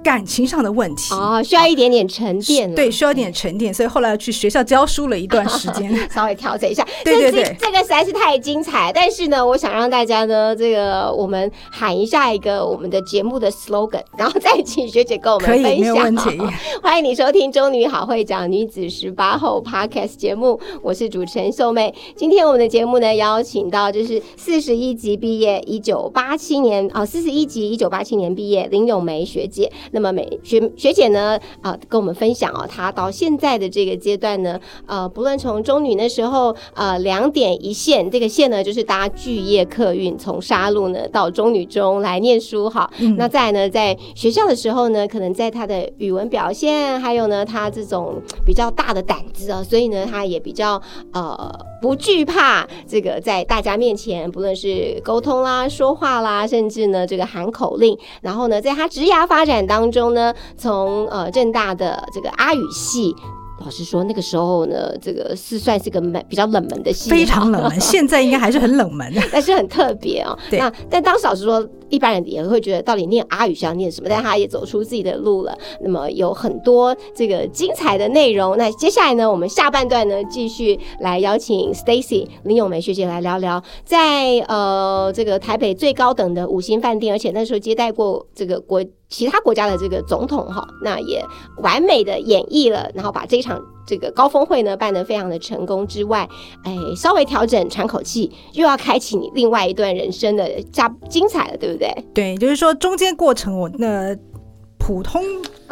Speaker 4: 感情上的问题，
Speaker 3: 哦，需要一点点沉淀了，
Speaker 4: 对，需要一点沉淀，所以后来去学校教书了一段时间。
Speaker 3: 稍微调整一下。
Speaker 4: 对对对
Speaker 3: 这个实在是太精彩。但是呢，我想让大家呢，这个我们喊一下一个我们的节目的 slogan，然后再请学姐跟我们
Speaker 4: 可以
Speaker 3: 分享。
Speaker 4: 没有问题。
Speaker 3: 欢迎你收听《中女好会长女子十八后》Podcast 节目，我是主持人秀妹。今天我们的节目呢，邀请到就是四十一级毕业，一九八七年哦，四十一级一九八七年毕业林咏梅学姐。那么美学学姐呢，啊、跟我们分享哦，她到现在的这个阶段呢，呃，不论从中女那时候，呃，两点一线，这个线呢就是搭巨业客运从沙鹿呢到中女中来念书哈。那再来呢，在学校的时候呢，可能在她的语文表现，还有呢，她这种比较大的胆子啊，所以呢，她也比较呃不惧怕这个在大家面前，不论是沟通啦、说话啦，甚至呢这个喊口令。然后呢，在她职涯发展当中呢，从呃正大的这个阿语系。老实说，那个时候呢，这个是算是个门比较冷门的系，
Speaker 4: 非常冷门。现在应该还是很冷门的，
Speaker 3: 但是很特别哦。
Speaker 4: 对
Speaker 3: 那但当时老实说，一般人也会觉得到底念阿语是要念什么，但他也走出自己的路了。那么有很多这个精彩的内容。那接下来呢，我们下半段呢，继续来邀请 Stacy 林咏梅学姐来聊聊，在呃这个台北最高等的五星饭店，而且那时候接待过这个国其他国家的这个总统哈，那也完美的演绎了，然后把这一场这个高峰会呢办得非常的成功之外，哎，稍微调整喘口气，又要开启你另外一段人生的加精彩了，对不对？
Speaker 4: 对，就是说中间过程我那普通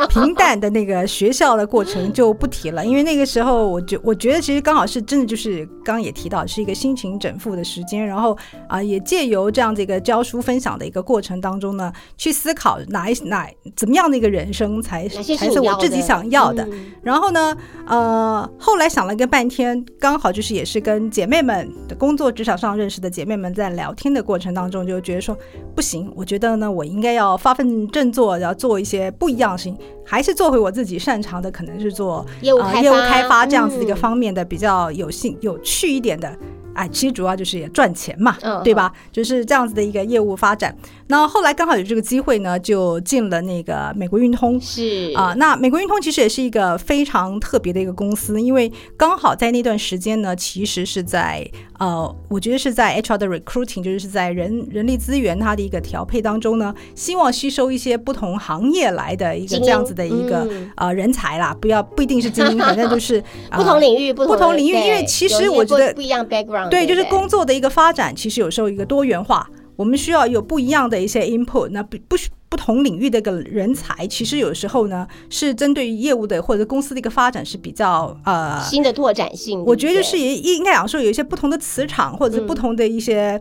Speaker 4: 平淡的那个学校的过程就不提了，因为那个时候我觉我觉得其实刚好是真的就是刚刚也提到是一个心情整复的时间，然后啊、也借由这样的一个教书分享的一个过程当中呢，去思考哪一哪怎么样的一个人生才才是我自己想要的。
Speaker 3: 嗯。
Speaker 4: 然后呢，呃，后来想了个半天，刚好就是也是跟姐妹们的工作职场上认识的姐妹们在聊天的过程当中，就觉得说不行，我觉得呢，我应该要发奋振作，要做一些不一样的事情，还是做回我自己擅长的，可能是做呃
Speaker 3: 业务开发
Speaker 4: 业务开发这样子一个
Speaker 3: 嗯
Speaker 4: 方面的比较有兴有趣一点的。哎，其实主要就是也赚钱嘛，
Speaker 3: 嗯
Speaker 4: 对吧？就是这样子的一个业务发展。那后来刚好有这个机会呢，就进了那个美国运通。
Speaker 3: 是
Speaker 4: 啊、那美国运通其实也是一个非常特别的一个公司，因为刚好在那段时间呢，其实是在呃，我觉得是在 HR 的 recruiting，就是在人人力资源它的一个调配当中呢，希望吸收一些不同行业来的一个这样子的一个、
Speaker 3: 嗯
Speaker 4: 呃人才啦，不要不一定是精英，反正就是、呃
Speaker 3: 不同领域不同
Speaker 4: 领域因为其实我觉得
Speaker 3: 不不一样 background，
Speaker 4: 对，就是工作的一个发展，其实有时候一个多元化，我们需要有不一样的一些 input。那不不不同领域的一个人才，其实有时候呢是针对于业务的或者公司的一个发展是比较呃，
Speaker 3: 新的拓展性，
Speaker 4: 我觉得就是也应该讲说有一些不同的磁场，或者是不同的一些。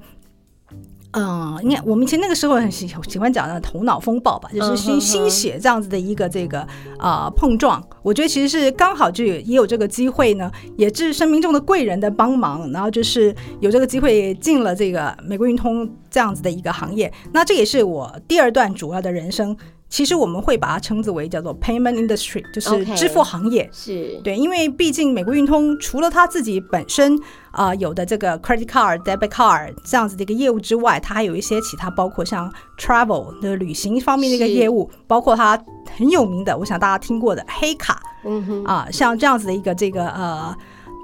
Speaker 4: 嗯，应该我们以前那个时候很喜喜欢讲的头脑风暴吧，就是心心血这样子的一个这个啊、呃碰撞。我觉得其实是刚好就有也有这个机会呢，也是生命中的贵人的帮忙，然后就是有这个机会进了这个美国运通这样子的一个行业。那这也是我第二段主要的人生。其实我们会把它称之为叫做 payment industry，就是支付行业。
Speaker 3: 是。
Speaker 4: 对，因为毕竟美国运通除了它自己本身啊、呃有的这个 credit card、debit card 这样子的一个业务之外，它还有一些其他，包括像 travel 的旅行方面的一个业务，包括它很有名的，我想大家听过的黑卡。
Speaker 3: 嗯哼，
Speaker 4: 啊，像这样子的一个这个呃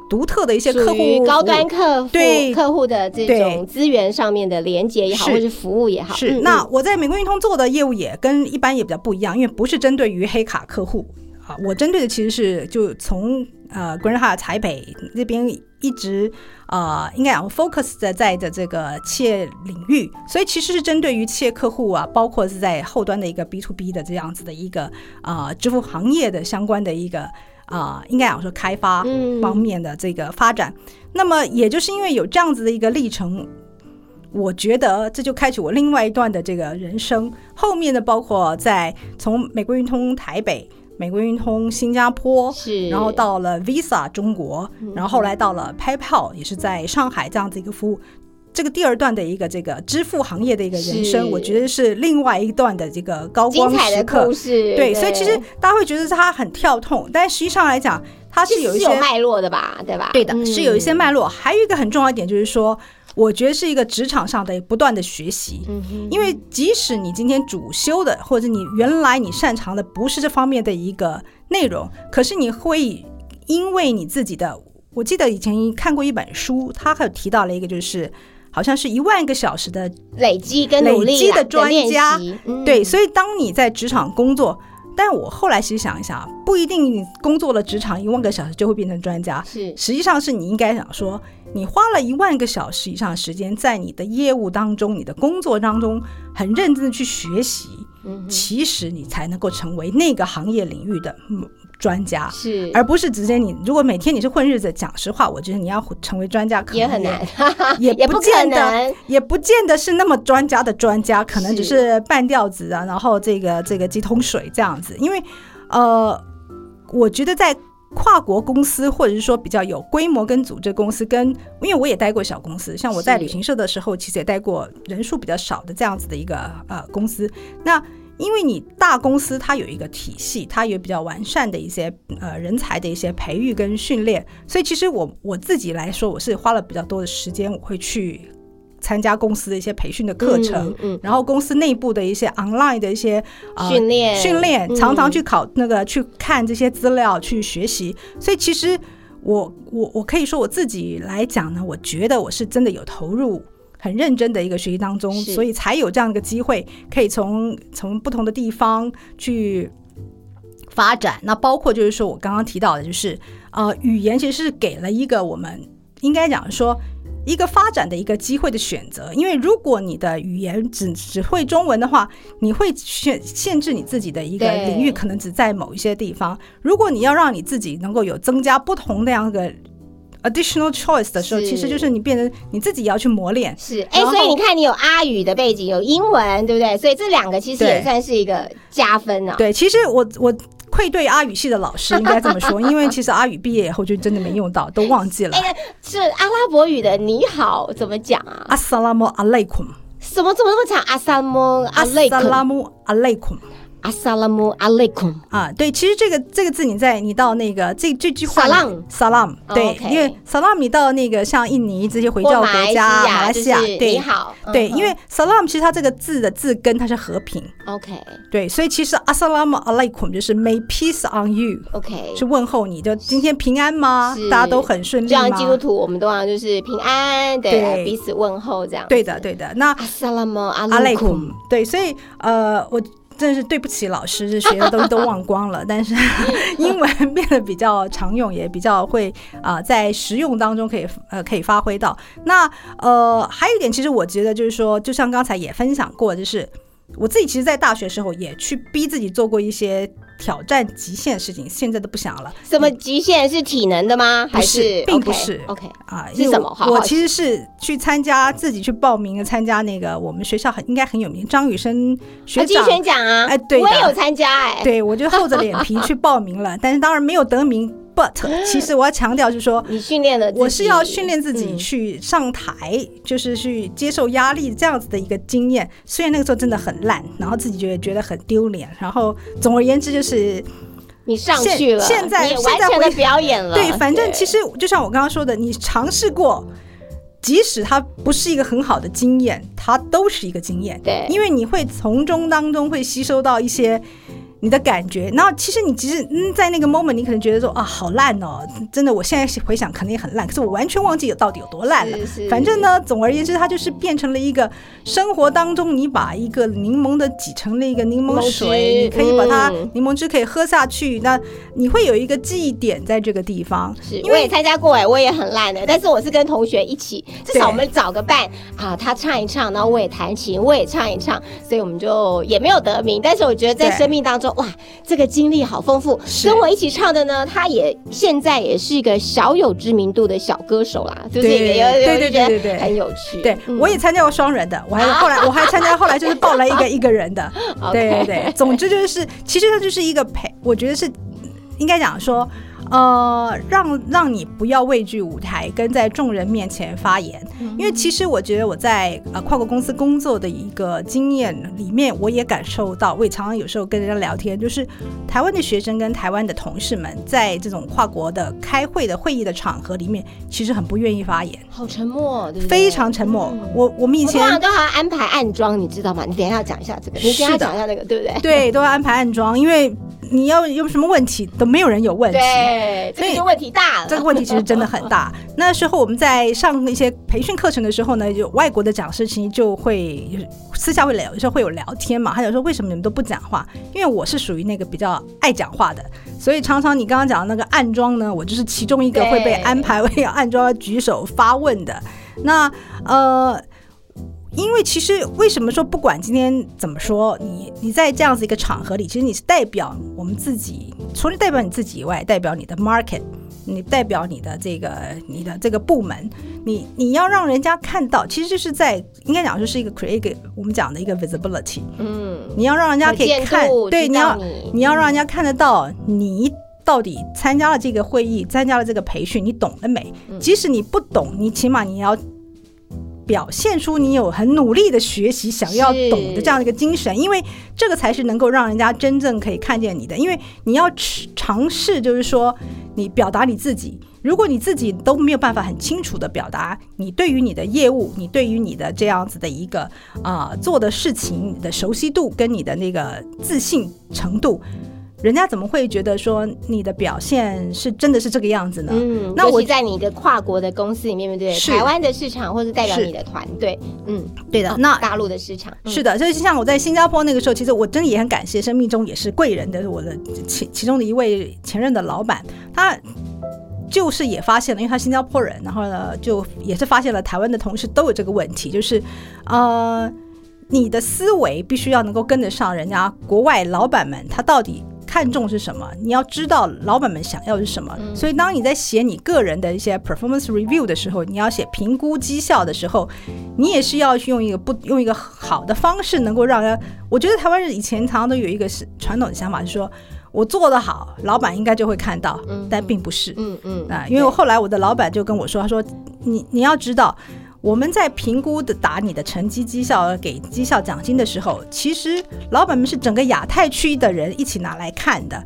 Speaker 4: 独特的一些客户
Speaker 3: 于高端客户
Speaker 4: 对。
Speaker 3: 客户的这种资源上面的连接也好，
Speaker 4: 是
Speaker 3: 或是服务也好，
Speaker 4: 是，那我在美国运通做的业务也跟一般也比较不一样，因为不是针对于黑卡客户。啊，我针对的其实是就从呃 Grand Hyatt 台北那边一直呃应该讲 focus 在在的这个企业领域，所以其实是针对于企业客户啊，包括是在后端的一个 B to B 的这样子的一个啊、呃支付行业的相关的一个啊、应该讲说开发
Speaker 3: 嗯
Speaker 4: 方面的这个发展。那么也就是因为有这样子的一个历程，我觉得这就开启我另外一段的这个人生。后面的包括在从美国运通台北、美国运通新加坡，
Speaker 3: 是，
Speaker 4: 然后到了 Visa 中国，然后后来到了 PayPal，也是在上海这样子一个服务。这个第二段的一个这个支付行业的一个人生，我觉得是另外一段的这个高光时刻对，所以其实大家会觉得它很跳痛，但实际上来讲，它是
Speaker 3: 是
Speaker 4: 有一些
Speaker 3: 有脉络的吧，对吧？
Speaker 4: 对的，
Speaker 3: 嗯
Speaker 4: 是有一些脉络。还有一个很重要一点就是说，我觉得是一个职场上的不断的学习。因为即使你今天主修的，或者你原来你擅长的不是这方面的一个内容，可是你会因为你自己的，我记得以前看过一本书，它还有提到了一个，就是好像是一万个小时的
Speaker 3: 累积跟努力
Speaker 4: 累积的专家。
Speaker 3: 嗯。
Speaker 4: 对，所以当你在职场工作，但我后来其实想一想，不一定你工作了职场一万个小时就会变成专家，
Speaker 3: 是。
Speaker 4: 实际上是你应该想说，你花了一万个小时以上的时间在你的业务当中、你的工作当中，很认真的去学习，
Speaker 3: 嗯
Speaker 4: 其实你才能够成为那个行业领域的嗯专家。
Speaker 3: 是，
Speaker 4: 而不是直接你，如果每天你是混日子，讲实话，我觉得你要成为专家可能
Speaker 3: 也很难，
Speaker 4: 也
Speaker 3: 也不
Speaker 4: 见得，也不见得是那么专家的专家，可能只
Speaker 3: 是
Speaker 4: 是半吊子啊，然后这个这个几桶水这样子。因为呃，我觉得在跨国公司或者是说比较有规模跟组织公司跟，因为我也待过小公司，像我在旅行社的时候，其实也待过人数比较少的这样子的一个呃公司。那因为你大公司它有一个体系，它有比较完善的一些呃人才的一些培育跟训练，所以其实我我自己来说，我是花了比较多的时间，我会去参加公司的一些培训的课程，
Speaker 3: 嗯嗯
Speaker 4: 然后公司内部的一些 online 的一些、呃
Speaker 3: 训练
Speaker 4: 训练，
Speaker 3: 嗯
Speaker 4: 常常去考那个去看这些资料去学习，所以其实我我我可以说我自己来讲呢，我觉得我是真的有投入。很认真的一个学习当中，所以才有这样一个机会，可以从从不同的地方去发展。那包括就是说我刚刚提到的，就是呃，语言其实是给了一个我们应该讲说一个发展的一个机会的选择。因为如果你的语言只只会中文的话，你会限限制你自己的一个领域，可能只在某一些地方。如果你要让你自己能够有增加不同的样的 additional choice 的时候，其实就是你变成你自己也要去磨练。
Speaker 3: 是，哎、所以你看，你有阿语的背景，有英文，对不对？所以这两个其实也算是一个加分啊。
Speaker 4: 对，其实我我愧对阿语系的老师，应该这么说，因为其实阿语毕业以后就真的没用到，都忘记了。
Speaker 3: 哎、是阿拉伯语的你好怎么讲啊？
Speaker 4: 阿萨拉姆阿雷孔，
Speaker 3: 什么怎么那么长？阿萨姆阿
Speaker 4: 阿萨
Speaker 3: 雷孔，
Speaker 4: 拉姆阿雷孔
Speaker 3: 阿萨拉姆阿雷孔，
Speaker 4: 啊，对，其实这个这个字你在你到那个这这句话
Speaker 3: Salam
Speaker 4: 萨拉姆，对，因为萨拉姆你到那个像印尼这些回
Speaker 3: 或
Speaker 4: 教国家、马
Speaker 3: 亚
Speaker 4: 来西亚，
Speaker 3: 就是
Speaker 4: 对
Speaker 3: 你好，
Speaker 4: 对，因为萨拉姆其实它这个字的字根它是和平
Speaker 3: ，OK
Speaker 4: 对，所以其实阿萨拉姆阿雷孔就是 May peace on you。
Speaker 3: OK，
Speaker 4: 是问候你，就今天平安吗？大家都很顺利
Speaker 3: 这样
Speaker 4: 吗？
Speaker 3: 基督徒我们都要就是平安，对，
Speaker 4: 对
Speaker 3: 彼此问候这样。
Speaker 4: 对的，。对的。那
Speaker 3: 阿萨拉姆阿
Speaker 4: 阿雷
Speaker 3: 雷孔
Speaker 4: 孔，对，所以呃，我真是对不起老师，这学的东西都忘光了。但是英文变得比较常用，也比较会啊、在实用当中可以呃可以发挥到。那呃，还有一点，其实我觉得就是说，就像刚才也分享过，就是我自己其实，在大学时候也去逼自己做过一些挑战极限的事情，现在都不想了。
Speaker 3: 什么极限是体能的吗？还
Speaker 4: 不是并不是。
Speaker 3: OK，
Speaker 4: 啊，
Speaker 3: 是什么？好好
Speaker 4: 我我其实是去参加自己去报名参加那个我们学校很应该很有名张雨生学
Speaker 3: 长，金
Speaker 4: 长，
Speaker 3: 选奖啊，
Speaker 4: 哎对的。
Speaker 3: 我也有参加哎，
Speaker 4: 对我就厚着脸皮去报名了，但是当然没有得名。But 其实我要强调就是说，
Speaker 3: 你训练了，
Speaker 4: 我是要训练自己
Speaker 3: 嗯
Speaker 4: 去上台，就是去接受压力这样子的一个经验。虽然那个时候真的很烂，然后自己觉得觉得很丢脸，然后总而言之就是
Speaker 3: 你上去了，
Speaker 4: 现在现在回
Speaker 3: 完全的表演了，
Speaker 4: 对，反正其
Speaker 3: 实
Speaker 4: 实就像我刚刚说的，你尝试过，即使它不是一个很好的经验，它都是一个经验。
Speaker 3: 对
Speaker 4: 因为你会从中当中会吸收到一些。你的感觉，然后其实你其实嗯，在那个 moment，你可能觉得说啊，好烂哦，真的，我现在回想可能也很烂，可是我完全忘记到底有多烂了。反正呢，总而言之，它就是变成了一个生活当中，你把一个柠檬的挤成了一个柠檬水，你可以把它、
Speaker 3: 嗯。
Speaker 4: 柠檬汁可以喝下去，那你会有一个记忆点在这个地方。
Speaker 3: 是，我也
Speaker 4: 因为
Speaker 3: 参加过哎，我也很烂的，但是我是跟同学一起，至少我们找个伴啊，他唱一唱，然后我也弹琴，我也唱一唱，所以我们就也没有得名，但是我觉得在生命当中，哇，这个经历好丰富。跟我一起唱的呢，他也现在也是一个小有知名度的小歌手啦，就是
Speaker 4: 对？
Speaker 3: 也有
Speaker 4: 对对对对对。
Speaker 3: 很有趣。
Speaker 4: 对，
Speaker 3: 嗯。
Speaker 4: 我也参加过双人的，我还后来我还参加 后来就是报了一个一个人的，对对对，总之就是其实它就是一个陪，我觉得是应该讲说。呃，让让你不要畏惧舞台，跟在众人面前发言，因为其实我觉得我在呃跨国公司工作的一个经验里面，我也感受到，我也常常有时候跟人家聊天，就是台湾的学生跟台湾的同事们在这种跨国的开会的会议的场合里面，其实很不愿意发言。
Speaker 3: 好沉默，对对？
Speaker 4: 非常沉默。
Speaker 3: 嗯
Speaker 4: 我我们以前
Speaker 3: 都还要安排暗装，你知道吗？你等一下讲一下这个，你等一下讲一下那个，对不对？
Speaker 4: 对都要安排暗装，因为你要有什么问题都没有人有问题。
Speaker 3: 对，这
Speaker 4: 所以
Speaker 3: 个就问题大了。
Speaker 4: 这个问题其实真的很大。那时候我们在上一些培训课程的时候呢，有外国的讲师其实就会私下会聊，有时候会有聊天嘛。他就说为什么你们都不讲话？因为我是属于那个比较爱讲话的，所以常常你刚刚讲的那个暗装呢，我就是其中一个会被安排 为要暗装举手发问的。那呃。因为其实为什么说不管今天怎么说，你你在这样子一个场合里，其实你是代表我们自己，除了代表你自己以外，代表你的 market，你代表你的这个你的这个部门，你你要让人家看到，其实就是在应该讲就是一个 create 一个我们讲的一个 visibility，
Speaker 3: 嗯，
Speaker 4: 你要让人家可以看，对，
Speaker 3: 知
Speaker 4: 你要
Speaker 3: 你。
Speaker 4: 你要让人家看得到你到底参加了这个会议，参加了这个培训，你懂了没？
Speaker 3: 嗯。
Speaker 4: 即使你不懂，你起码你要表现出你有很努力的学习、想要懂的这样的一个精神，因为这个才是能够让人家真正可以看见你的。因为你要尝尝试，就是说你表达你自己。如果你自己都没有办法很清楚的表达你对于你的业务，你对于你的这样子的一个啊、做的事情你的熟悉度跟你的那个自信程度，人家怎么会觉得说你的表现是真的是这个样子呢？
Speaker 3: 嗯，
Speaker 4: 那我
Speaker 3: 在你一个跨国的公司里面，对不对？台湾的市场，或是代表你的团队，嗯，
Speaker 4: 对的，
Speaker 3: 哦
Speaker 4: 那
Speaker 3: 大陆的市场，嗯
Speaker 4: 是的，就是像我在新加坡那个时候，其实我真的也很感谢生命中也是贵人的我的其其中的一位前任的老板，他就是也发现了，因为他新加坡人，然后呢就也是发现了台湾的同事都有这个问题，就是呃你的思维必须要能够跟得上人家国外老板们他到底。看重是什么？你要知道老板们想要是什么。所以，当你在写你个人的一些 performance review 的时候，你要写评估绩效的时候，你也是要去用一个不用一个好的方式，能够让人。我觉得台湾人以前常常都有一个是传统的想法，是说我做得好，老板应该就会看到，但并不是。
Speaker 3: 嗯嗯
Speaker 4: 啊，因为我后来我的老板就跟我说，他说你你要知道，我们在评估的打你的成绩绩效给绩效奖金的时候，其实老板们是整个亚太区的人一起拿来看的。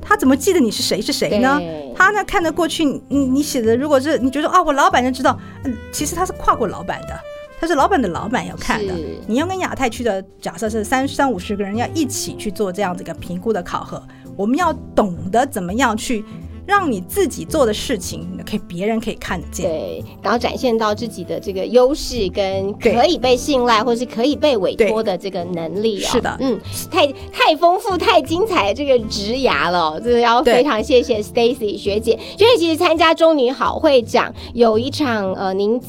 Speaker 4: 他怎么记得你是谁是谁呢？他呢看得过去，你你写的如果是你觉得啊，我老板就知道，嗯，其实他是跨过老板的，他是老板的老板要看的。你要跟亚太区的假设是三三五十个人要一起去做这样子一个评估的考核，我们要懂得怎么样去让你自己做的事情，可以别人可以看得见。
Speaker 3: 对，然后展现到自己的这个优势跟可以被信赖或是可以被委托的这个能力哦。
Speaker 4: 是的
Speaker 3: 嗯，太太丰富、太精彩的这个职涯了哦，这个要非常谢谢 Stacy 学姐。学姐其实参加中女好会长有一场呃您。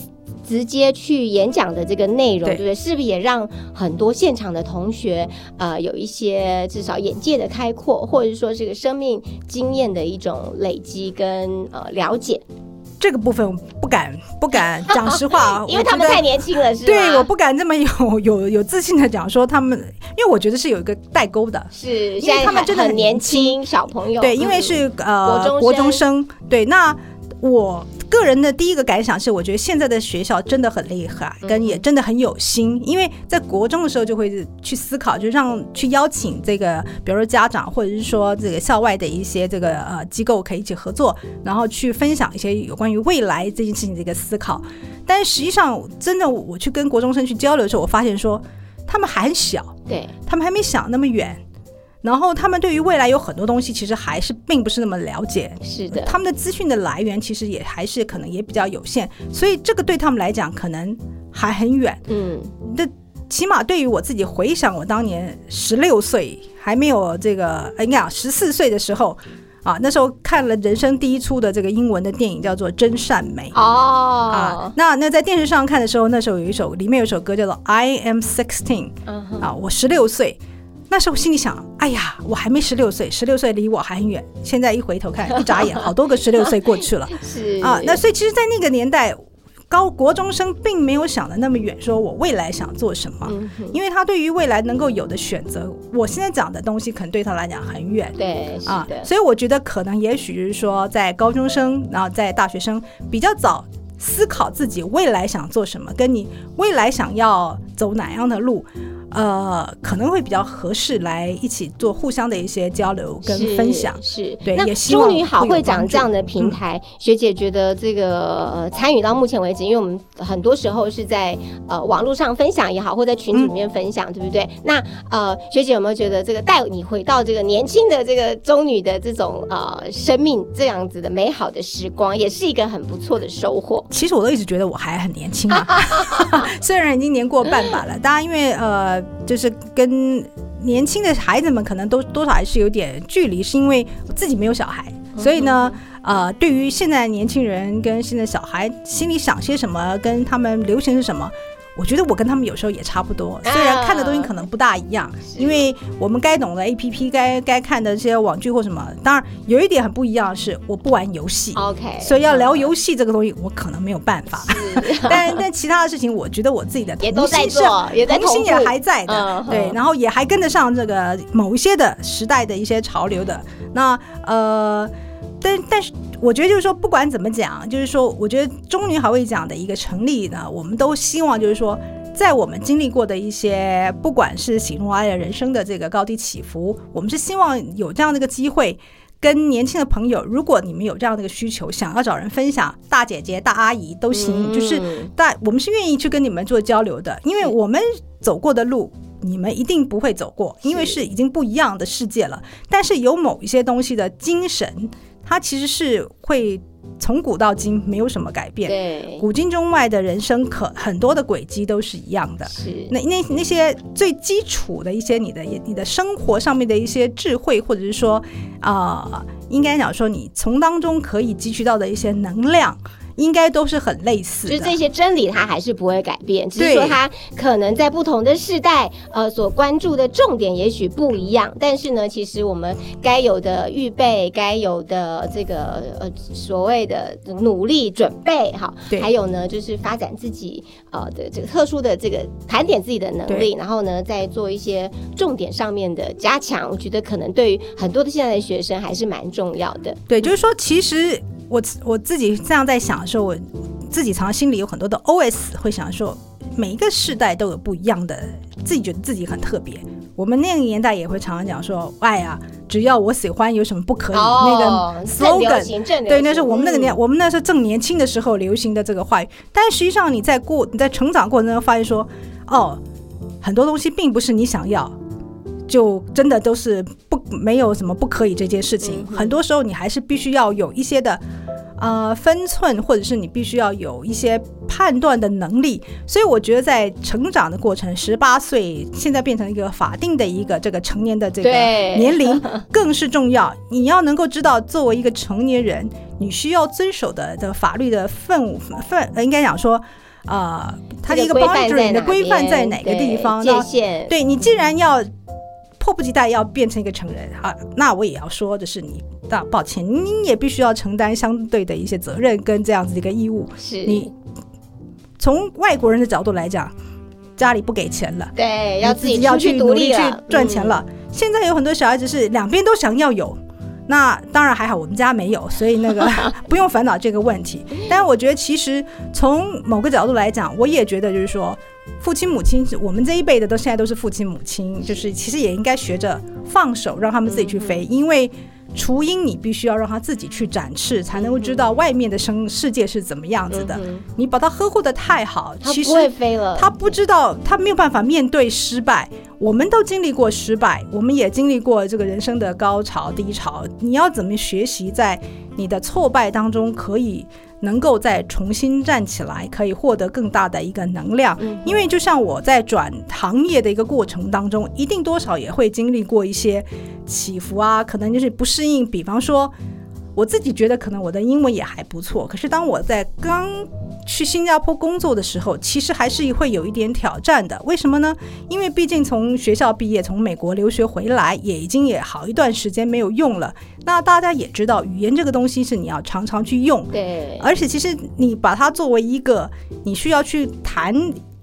Speaker 3: 直接去演讲的这个内容，对
Speaker 4: 对
Speaker 3: 不对？是不是也让很多现场的同学，呃，有一些至少眼界的开阔，或者是说这个生命经验的一种累积跟呃了解？
Speaker 4: 这个部分不敢不敢讲实话，
Speaker 3: 因为他们太年轻了，是吗？
Speaker 4: 对，我不敢这么有有 有自信的讲说他们，因为我觉得是有一个代沟的。
Speaker 3: 是，
Speaker 4: 因
Speaker 3: 现在
Speaker 4: 为他们真的
Speaker 3: 很年轻，小朋友
Speaker 4: 对，因为
Speaker 3: 嗯
Speaker 4: 是呃国中
Speaker 3: 生
Speaker 4: 生，对，那我个人的第一个感想是，我觉得现在的学校真的很厉害，
Speaker 3: 嗯
Speaker 4: 跟也真的很有心，因为在国中的时候就会去思考，就让去邀请这个，比如说家长或者是说这个校外的一些这个呃机构可以一起合作，然后去分享一些有关于未来这件事情的一个思考。但是实际上，真的我去跟国中生去交流的时候，我发现说他们还很小，
Speaker 3: 对
Speaker 4: 他们还没想那么远。然后他们对于未来有很多东西，其实还是并不是那么了解。
Speaker 3: 是的，
Speaker 4: 他们的资讯的来源其实也还是可能也比较有限，所以这个对他们来讲可能还很远。
Speaker 3: 嗯，
Speaker 4: 那起码对于我自己回想，我当年十六岁还没有这个，哎，应该讲十四岁的时候啊，那时候看了人生第一出的这个英文的电影，叫做《真善美》。哦啊
Speaker 3: 哦，，
Speaker 4: 那那在电视上看的时候，那时候有一首里面有一首歌叫做《I Am Sixteen》，啊，我十六岁，那时候心里想，哎呀，我还没十六岁，十六岁离我还很远。现在一回头看，一眨眼，好多个十六岁过去了
Speaker 3: 是
Speaker 4: 啊。那所以其实，在那个年代，高国中生并没有想的那么远，说我未来想做什么，
Speaker 3: 嗯，
Speaker 4: 因为他对于未来能够有的选择，我现在讲的东西，可能对他来讲很远。
Speaker 3: 对，
Speaker 4: 啊
Speaker 3: 的，，
Speaker 4: 所以我觉得可能也许是说，在高中生，然后在大学生比较早思考自己未来想做什么，跟你未来想要走哪样的路，呃，可能会比较合适来一起做互相的一些交流跟分享。
Speaker 3: 是，那
Speaker 4: 对也希望
Speaker 3: 中女好
Speaker 4: 会
Speaker 3: 长这样的平台，学姐觉得这个呃参与到目前为止，因为我们很多时候是在呃网络上分享也好，或在群组里面分享，对不对？那呃学姐有没有觉得这个带你回到这个年轻的这个中女的这种呃生命这样子的美好的时光，也是一个很不错的收获？
Speaker 4: 其实我都一直觉得我还很年轻啊，虽然已经年过半百了，当然因为呃，就是跟年轻的孩子们可能都多少还是有点距离，是因为我自己没有小孩，所以呢，呃，对于现在年轻人跟现在小孩心里想些什么，跟他们流行是什么。我觉得我跟他们有时候也差不多，虽然看的东西可能不大一样，因为我们该懂的 A P P、该该看的这些网剧或什么，当然有一点很不一样的是，我不玩游戏
Speaker 3: ，OK，
Speaker 4: 所以要聊游戏这个东西，我可能没有办法。但但其他的事情，我觉得我自己的童心是童心也还在的，
Speaker 3: 嗯
Speaker 4: 对，然后也还跟得上这个某一些的时代的一些潮流的。那呃，但但是我觉得就是说，不管怎么讲，就是说，我觉得中女好会讲的一个成立呢，我们都希望就是说，在我们经历过的一些，不管是喜怒哀乐人生的这个高低起伏，我们是希望有这样的一个机会。跟年轻的朋友，如果你们有这样的一个需求，想要找人分享，大姐姐、大阿姨都行，就是大我们是愿意去跟你们做交流的，因为我们走过的路，你们一定不会走过，因为是已经不一样的世界了。但是有某一些东西的精神，它其实是会从古到今没有什么改变。
Speaker 3: 对，
Speaker 4: 古今中外的人生可很多的轨迹都是一样的。
Speaker 3: 是
Speaker 4: 那那那些最基础的一些你的你的生活上面的一些智慧，或者是说啊、应该讲说你从当中可以汲取到的一些能量，应该都是很类似的。
Speaker 3: 就是这些真理，它还是不会改变，只是说它可能在不同的世代，呃，所关注的重点也许不一样。但是呢，其实我们该有的预备，该有的这个呃所谓的努力准备，哈，还有呢，就是发展自己呃的这个特殊的这个盘点自己的能力，然后呢，再做一些重点上面的加强。我觉得可能对于很多的现在的学生还是蛮重要的。
Speaker 4: 对，就是说，其实我我自己这样在想的时候，我自己常常心里有很多的 OS，会想说，每一个世代都有不一样的，自己觉得自己很特别。我们那个年代也会常常讲说，哎呀，只要我喜欢，有什么不可以？那个 slogan。对，那是我们那个年，
Speaker 3: 嗯
Speaker 4: 我们那是正年轻的时候流行的这个话语。但实际上，你在过你在成长过程中发现说，哦，很多东西并不是你想要，就真的都是不没有什么不可以这件事情。
Speaker 3: 嗯
Speaker 4: 很多时候你还是必须要有一些的呃分寸，或者是你必须要有一些判断的能力。所以我觉得在成长的过程，十八岁现在变成一个法定的一个这个成年的这个年龄更是重要。你要能够知道，作为一个成年人，你需要遵守的的法律的份份，呃应该讲说。呃，它的一个 boundary 你的规范在哪个地方？
Speaker 3: 对
Speaker 4: 那
Speaker 3: 界限，
Speaker 4: 对你既然要迫不及待要变成一个成人啊，那我也要说的是你，那抱歉，你也必须要承担相对的一些责任跟这样子的一个义务。
Speaker 3: 是
Speaker 4: 你从外国人的角度来讲，家里不给钱了，
Speaker 3: 对要
Speaker 4: 自己要
Speaker 3: 去
Speaker 4: 去努力去。赚钱了。现在有很多小孩子是两边都想要有。那当然还好，我们家没有，所以那个 不用烦恼这个问题。但是我觉得，其实从某个角度来讲，我也觉得就是说，父亲母亲，我们这一辈的都现在都是父亲母亲，就是其实也应该学着放手，让他们自己去飞，因为雏鹰你必须要让他自己去展翅，才能够知道外面的生世界是怎么样子的。
Speaker 3: 嗯
Speaker 4: 你把它呵护的太好，其实
Speaker 3: 它不会飞了，
Speaker 4: 他不知道，他没有办法面对失败。我们都经历过失败，我们也经历过这个人生的高潮低潮。你要怎么学习在你的挫败当中，可以能够再重新站起来，可以获得更大的一个能量？因为就像我在转行业的一个过程当中，一定多少也会经历过一些起伏啊，可能就是不适应。比方说，我自己觉得可能我的英文也还不错，可是当我在刚去新加坡工作的时候，其实还是会有一点挑战的。为什么呢？因为毕竟从学校毕业，从美国留学回来，也已经也好一段时间没有用了。那大家也知道，语言这个东西是你要常常去用，
Speaker 3: 对，
Speaker 4: 而且其实你把它作为一个你需要去谈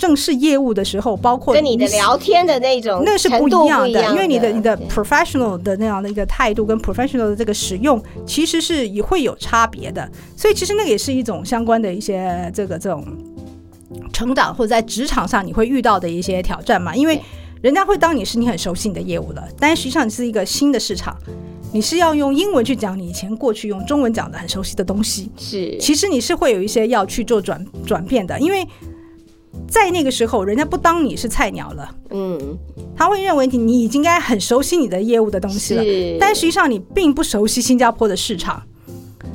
Speaker 4: 正式业务的时候，包括
Speaker 3: 跟你的聊天的那种
Speaker 4: 那是不一样
Speaker 3: 的，
Speaker 4: 因为你的你的 professional 的那样的一个态度跟 professional 的这个使用，其实是也会有差别的。所以其实那个也是一种相关的一些这个这种成长或者在职场上你会遇到的一些挑战嘛，因为人家会当你是你很熟悉你的业务了，但实际上你是一个新的市场，你是要用英文去讲你以前过去用中文讲的很熟悉的东西。
Speaker 3: 是
Speaker 4: 其实你是会有一些要去做转转变的，因为在那个时候，人家不当你是菜鸟了，
Speaker 3: 嗯
Speaker 4: 他会认为你你已经该很熟悉你的业务的东西了，
Speaker 3: 是，
Speaker 4: 但实际上你并不熟悉新加坡的市场。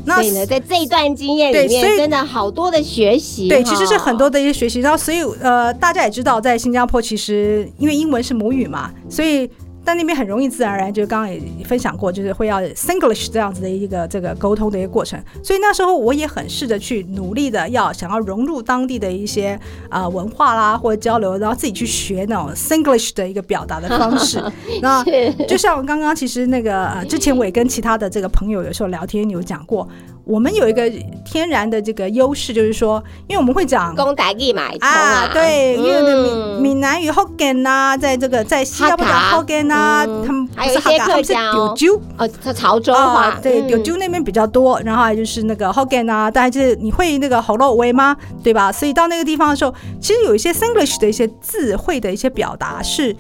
Speaker 4: 那
Speaker 3: 所以呢，在这一段经验里
Speaker 4: 对所以
Speaker 3: 面，真的好多的学习，
Speaker 4: 对，其实是很多的一些学习。然后，所以呃，大家也知道，在新加坡其实因为英文是母语嘛，所以在那边很容易自然而然，就刚刚也分享过，就是会要 Singlish 这样子的一个这个沟通的一个过程。所以那时候我也很试着去努力的要想要融入当地的一些啊、呃文化啦或者交流，然后自己去学那种 Singlish 的一个表达的方式。那就像刚刚其实那个呃，之前我也跟其他的这个朋友有时候聊天有讲过，我们有一个天然的这个优势，就是说，因为我们会讲
Speaker 3: 公台语嘛，通
Speaker 4: 啊，对，因为闽
Speaker 3: 嗯。
Speaker 4: 闽南语 Hokkien 呐，在这个在新加坡 Hokkien 呐，
Speaker 3: 嗯。
Speaker 4: 他们
Speaker 3: 还有一些
Speaker 4: 不是哈卡，他们是丢
Speaker 3: 哦，它潮州
Speaker 4: 对，
Speaker 3: 嗯。
Speaker 4: 丢丢那边比较多，然后还有就是那个 Hokkien 啊，大家就是你会那个喉咙维吗？对吧？所以到那个地方的时候，其实有一些 Singlish 的一些字汇的一些表达是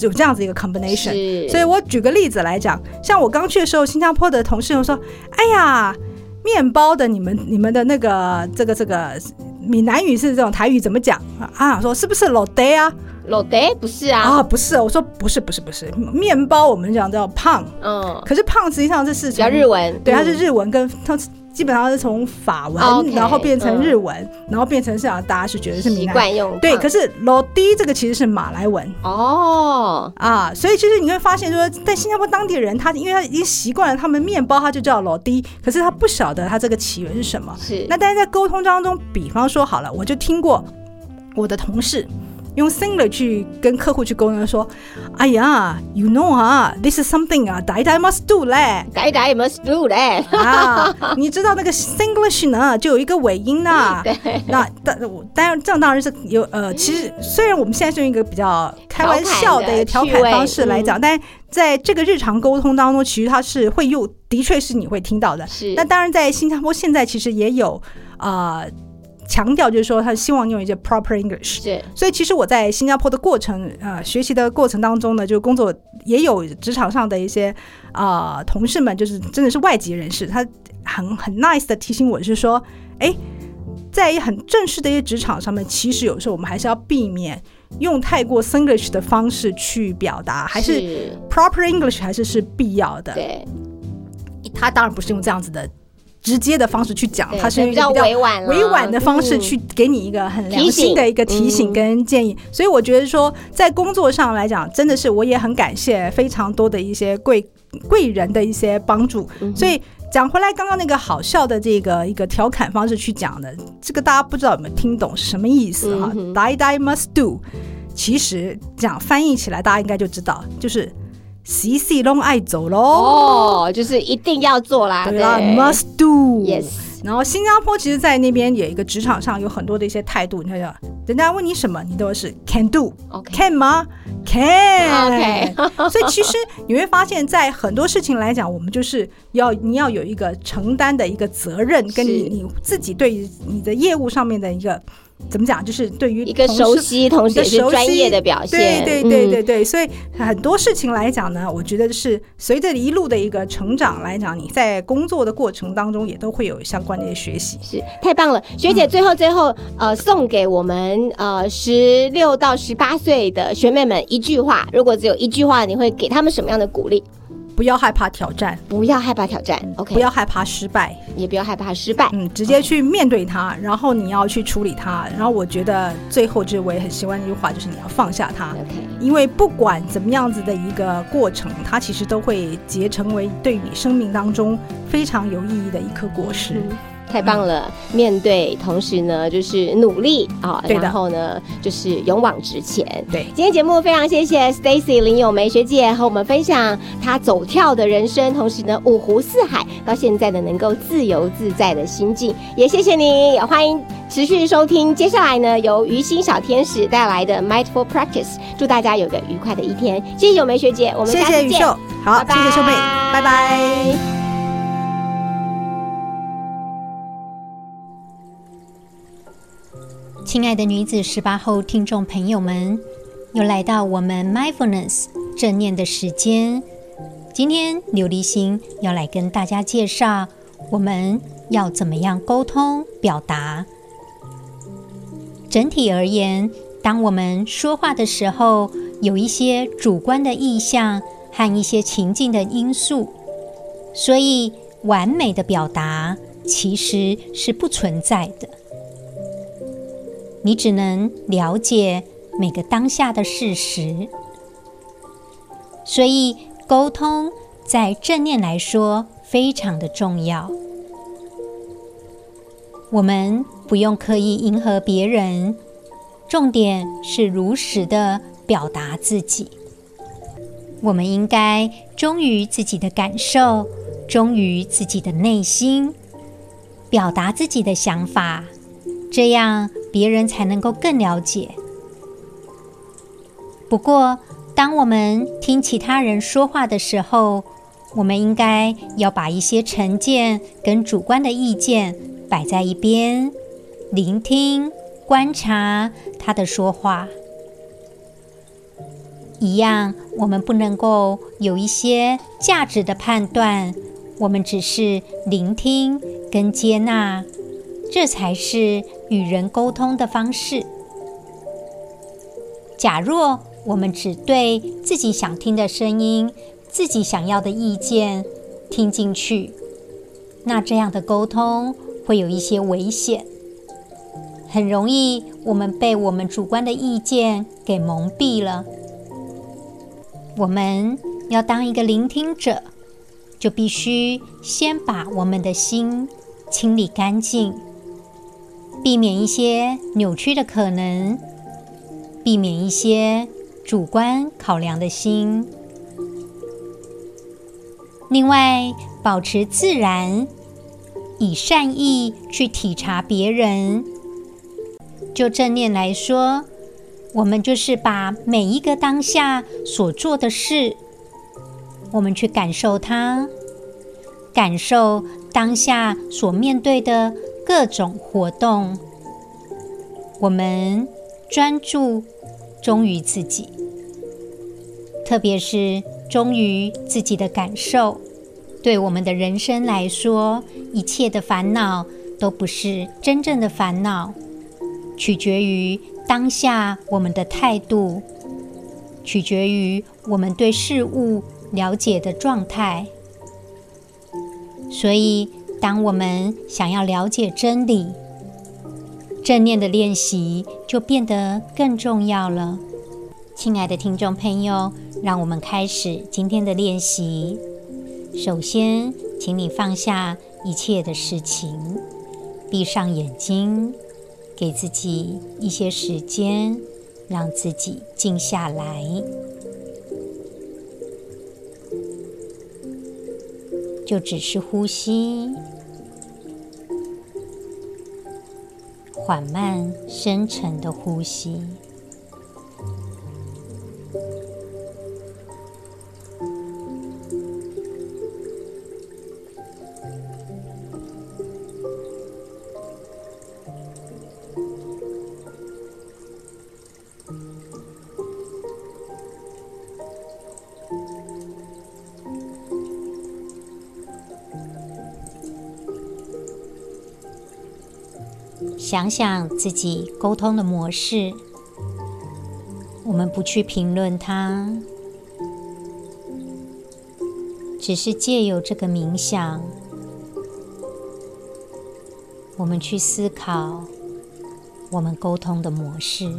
Speaker 4: 有这样子一个 combination。所以我举个例子来讲，像我刚去的时候，新加坡的同事就说：“哎呀，面包的你们你们的那个这个这个闽南语是这种台语怎么讲？啊？”啊，说是不是老爹啊？
Speaker 3: 老爹？不是啊，
Speaker 4: 啊，不是，我说不是不是不是，面包我们讲叫胖，
Speaker 3: 嗯，
Speaker 4: 可是胖实际上这是
Speaker 3: 比较日文，
Speaker 4: 对，它是
Speaker 3: 嗯。
Speaker 4: 日文跟它基本上是从法文然后变成
Speaker 3: 嗯
Speaker 4: 日文，然后变成是啊大家是觉得是
Speaker 3: 习
Speaker 4: 闽南语。
Speaker 3: 惯用
Speaker 4: 对，可是 lo day 这个其实是马来文。
Speaker 3: 哦，
Speaker 4: 啊，所以其实你会发现说，在新加坡当地人，他因为他已经习惯了他们面包，他就叫老 d，可是他不晓得他这个起源是什么。
Speaker 3: 是
Speaker 4: 那但是在沟通当中，比方说好了，我就听过我的同事用 Singler 去跟客户去沟通说，哎呀，you know 啊，this is something 啊，大家 must do 嘞，
Speaker 3: 呆呆 must do 嘞？
Speaker 4: 啊，你知道那个 Singlish 呢，就有一个尾音呐。
Speaker 3: 对，
Speaker 4: 那但我当然这样当然是有呃，其实虽然我们现在是用一个比较开玩笑的一个调侃方式来讲，但在这个日常沟通当中，其实它是会用，的确是你会听到的。
Speaker 3: 是
Speaker 4: 那当然，在新加坡现在其实也有啊。呃强调就是说，他希望用一些 proper English，
Speaker 3: 对
Speaker 4: 所以其实我在新加坡的过程，呃，学习的过程当中呢，就工作也有职场上的一些啊、呃同事们，就是真的是外籍人士，他很很 nice 的提醒我，是说，哎，在很正式的一些职场上面，其实有时候我们还是要避免用太过 Singlish 的方式去表达，还是。proper English 还是是必要的。
Speaker 3: 对，
Speaker 4: 他当然不是用这样子的直接的方式去讲，
Speaker 3: 对
Speaker 4: 他是用
Speaker 3: 比较
Speaker 4: 一个比较
Speaker 3: 委婉啦
Speaker 4: 委婉的方式
Speaker 3: 嗯。
Speaker 4: 去给你一个很良心的一个提醒
Speaker 3: 嗯。
Speaker 4: 跟建议。所以我觉得说，在工作上来讲，真的是我也很感谢非常多的一些贵贵人的一些帮助。
Speaker 3: 嗯
Speaker 4: 所以讲回来，刚刚那个好笑的这个一个调侃方式去讲的，这个大家不知道有没有听懂是什么意思哈、
Speaker 3: 嗯
Speaker 4: Die die must do，其实讲翻译起来，大家应该就知道，就是洗洗弄爱走喽。
Speaker 3: 哦，就是一定要做啦，
Speaker 4: 对啦，must do。
Speaker 3: yes，
Speaker 4: 然后新加坡其实，在那边有一个职场上有很多的一些态度，你看讲，人家问你什么，你都是 can do。
Speaker 3: OK
Speaker 4: 吗？can。
Speaker 3: OK
Speaker 4: 所以其实你会发现，在很多事情来讲，我们就是要你要有一个承担的一个责任，跟你你自己对于你的业务上面的一个怎么讲，就是对于
Speaker 3: 一个熟悉，同时也是专业的表现，
Speaker 4: 对对对
Speaker 3: 嗯
Speaker 4: 对对，所以很多事情来讲呢，我觉得是随着一路的一个成长来讲，你在工作的过程当中也都会有相关的一些学习。
Speaker 3: 是太棒了，学姐，最后最后，呃，送给我们呃十六到十八岁的学妹们一句话，如果只有一句话，你会给他们什么样的鼓励？
Speaker 4: 不要害怕挑战，
Speaker 3: 不要害怕挑战，OK，
Speaker 4: 不要害怕失败，
Speaker 3: 也不要害怕失败，
Speaker 4: 嗯，直接去面对它，然后你要去处理它。然后我觉得最后这我也很喜欢一句话，就是你要放下它。
Speaker 3: OK，
Speaker 4: 因为不管怎么样子的一个过程，它其实都会结成为对你生命当中非常有意义的一颗果实。
Speaker 3: 嗯太棒了！面对，同时呢，就是努力啊，然后呢，就是勇往直前。
Speaker 4: 对
Speaker 3: 今天节目非常谢谢 Stacy 林咏梅学姐和我们分享她走跳的人生，同时呢，五湖四海到现在的能够自由自在的心境，也谢谢你，也欢迎持续收听。接下来呢，由于心小天使带来的 Mindful Practice，祝大家有个愉快的一天。谢谢咏梅学姐，我们
Speaker 4: 谢
Speaker 3: 下次见。
Speaker 4: 谢宇秀，好，
Speaker 3: 拜
Speaker 4: 谢谢秀妹，拜拜
Speaker 3: 拜
Speaker 5: 亲爱的女子十八后听众朋友们，又来到我们 mindfulness 正念的时间。今天琉璃心要来跟大家介绍，我们要怎么样沟通表达。整体而言，当我们说话的时候，有一些主观的意向和一些情境的因素，所以完美的表达其实是不存在的。你只能了解每个当下的事实，所以沟通在正念来说非常的重要。我们不用刻意迎合别人，重点是如实的表达自己。我们应该忠于自己的感受，忠于自己的内心，表达自己的想法，这样别人才能够更了解。不过，当我们听其他人说话的时候，我们应该要把一些成见跟主观的意见摆在一边，聆听、观察他的说话。一样，我们不能够有一些价值的判断，我们只是聆听跟接纳，这才是与人沟通的方式。假若我们只对自己想听的声音，自己想要的意见听进去，那这样的沟通会有一些危险，很容易我们被我们主观的意见给蒙蔽了。我们要当一个聆听者，就必须先把我们的心清理干净，避免一些扭曲的可能，避免一些主观考量的心。另外，保持自然，以善意去体察别人。就正念来说，我们就是把每一个当下所做的事，我们去感受它，感受当下所面对的各种活动。我们专注忠于自己，特别是。忠于自己的感受，对我们的人生来说，一切的烦恼都不是真正的烦恼，取决于当下我们的态度，取决于我们对事物了解的状态。所以，当我们想要了解真理，正念的练习就变得更重要了。亲爱的听众朋友。让我们开始今天的练习。首先，请你放下一切的事情，闭上眼睛，给自己一些时间，让自己静下来。就只是呼吸，缓慢、深沉的呼吸。想想自己沟通的模式，我们不去评论它，只是借由这个冥想，我们去思考我们沟通的模式。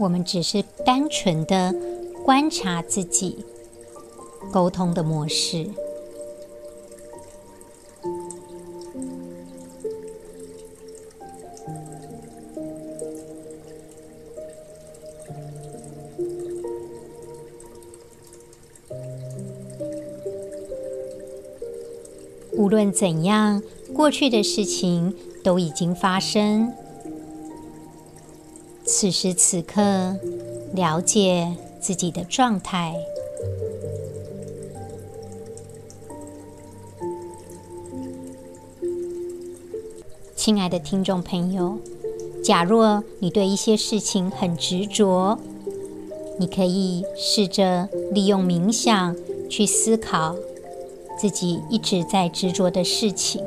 Speaker 5: 我们只是单纯的观察自己沟通的模式，无论怎样，过去的事情都已经发生。此时此刻，了解自己的状态。亲爱的听众朋友，假若你对一些事情很执着，你可以试着利用冥想去思考自己一直在执着的事情，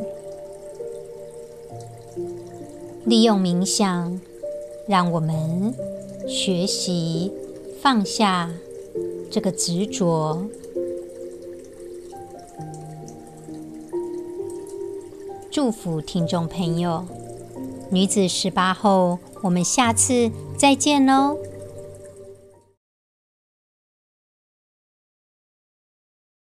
Speaker 5: 利用冥想。让我们学习放下这个执着。祝福听众朋友，女子十八后，我们下次再见喽。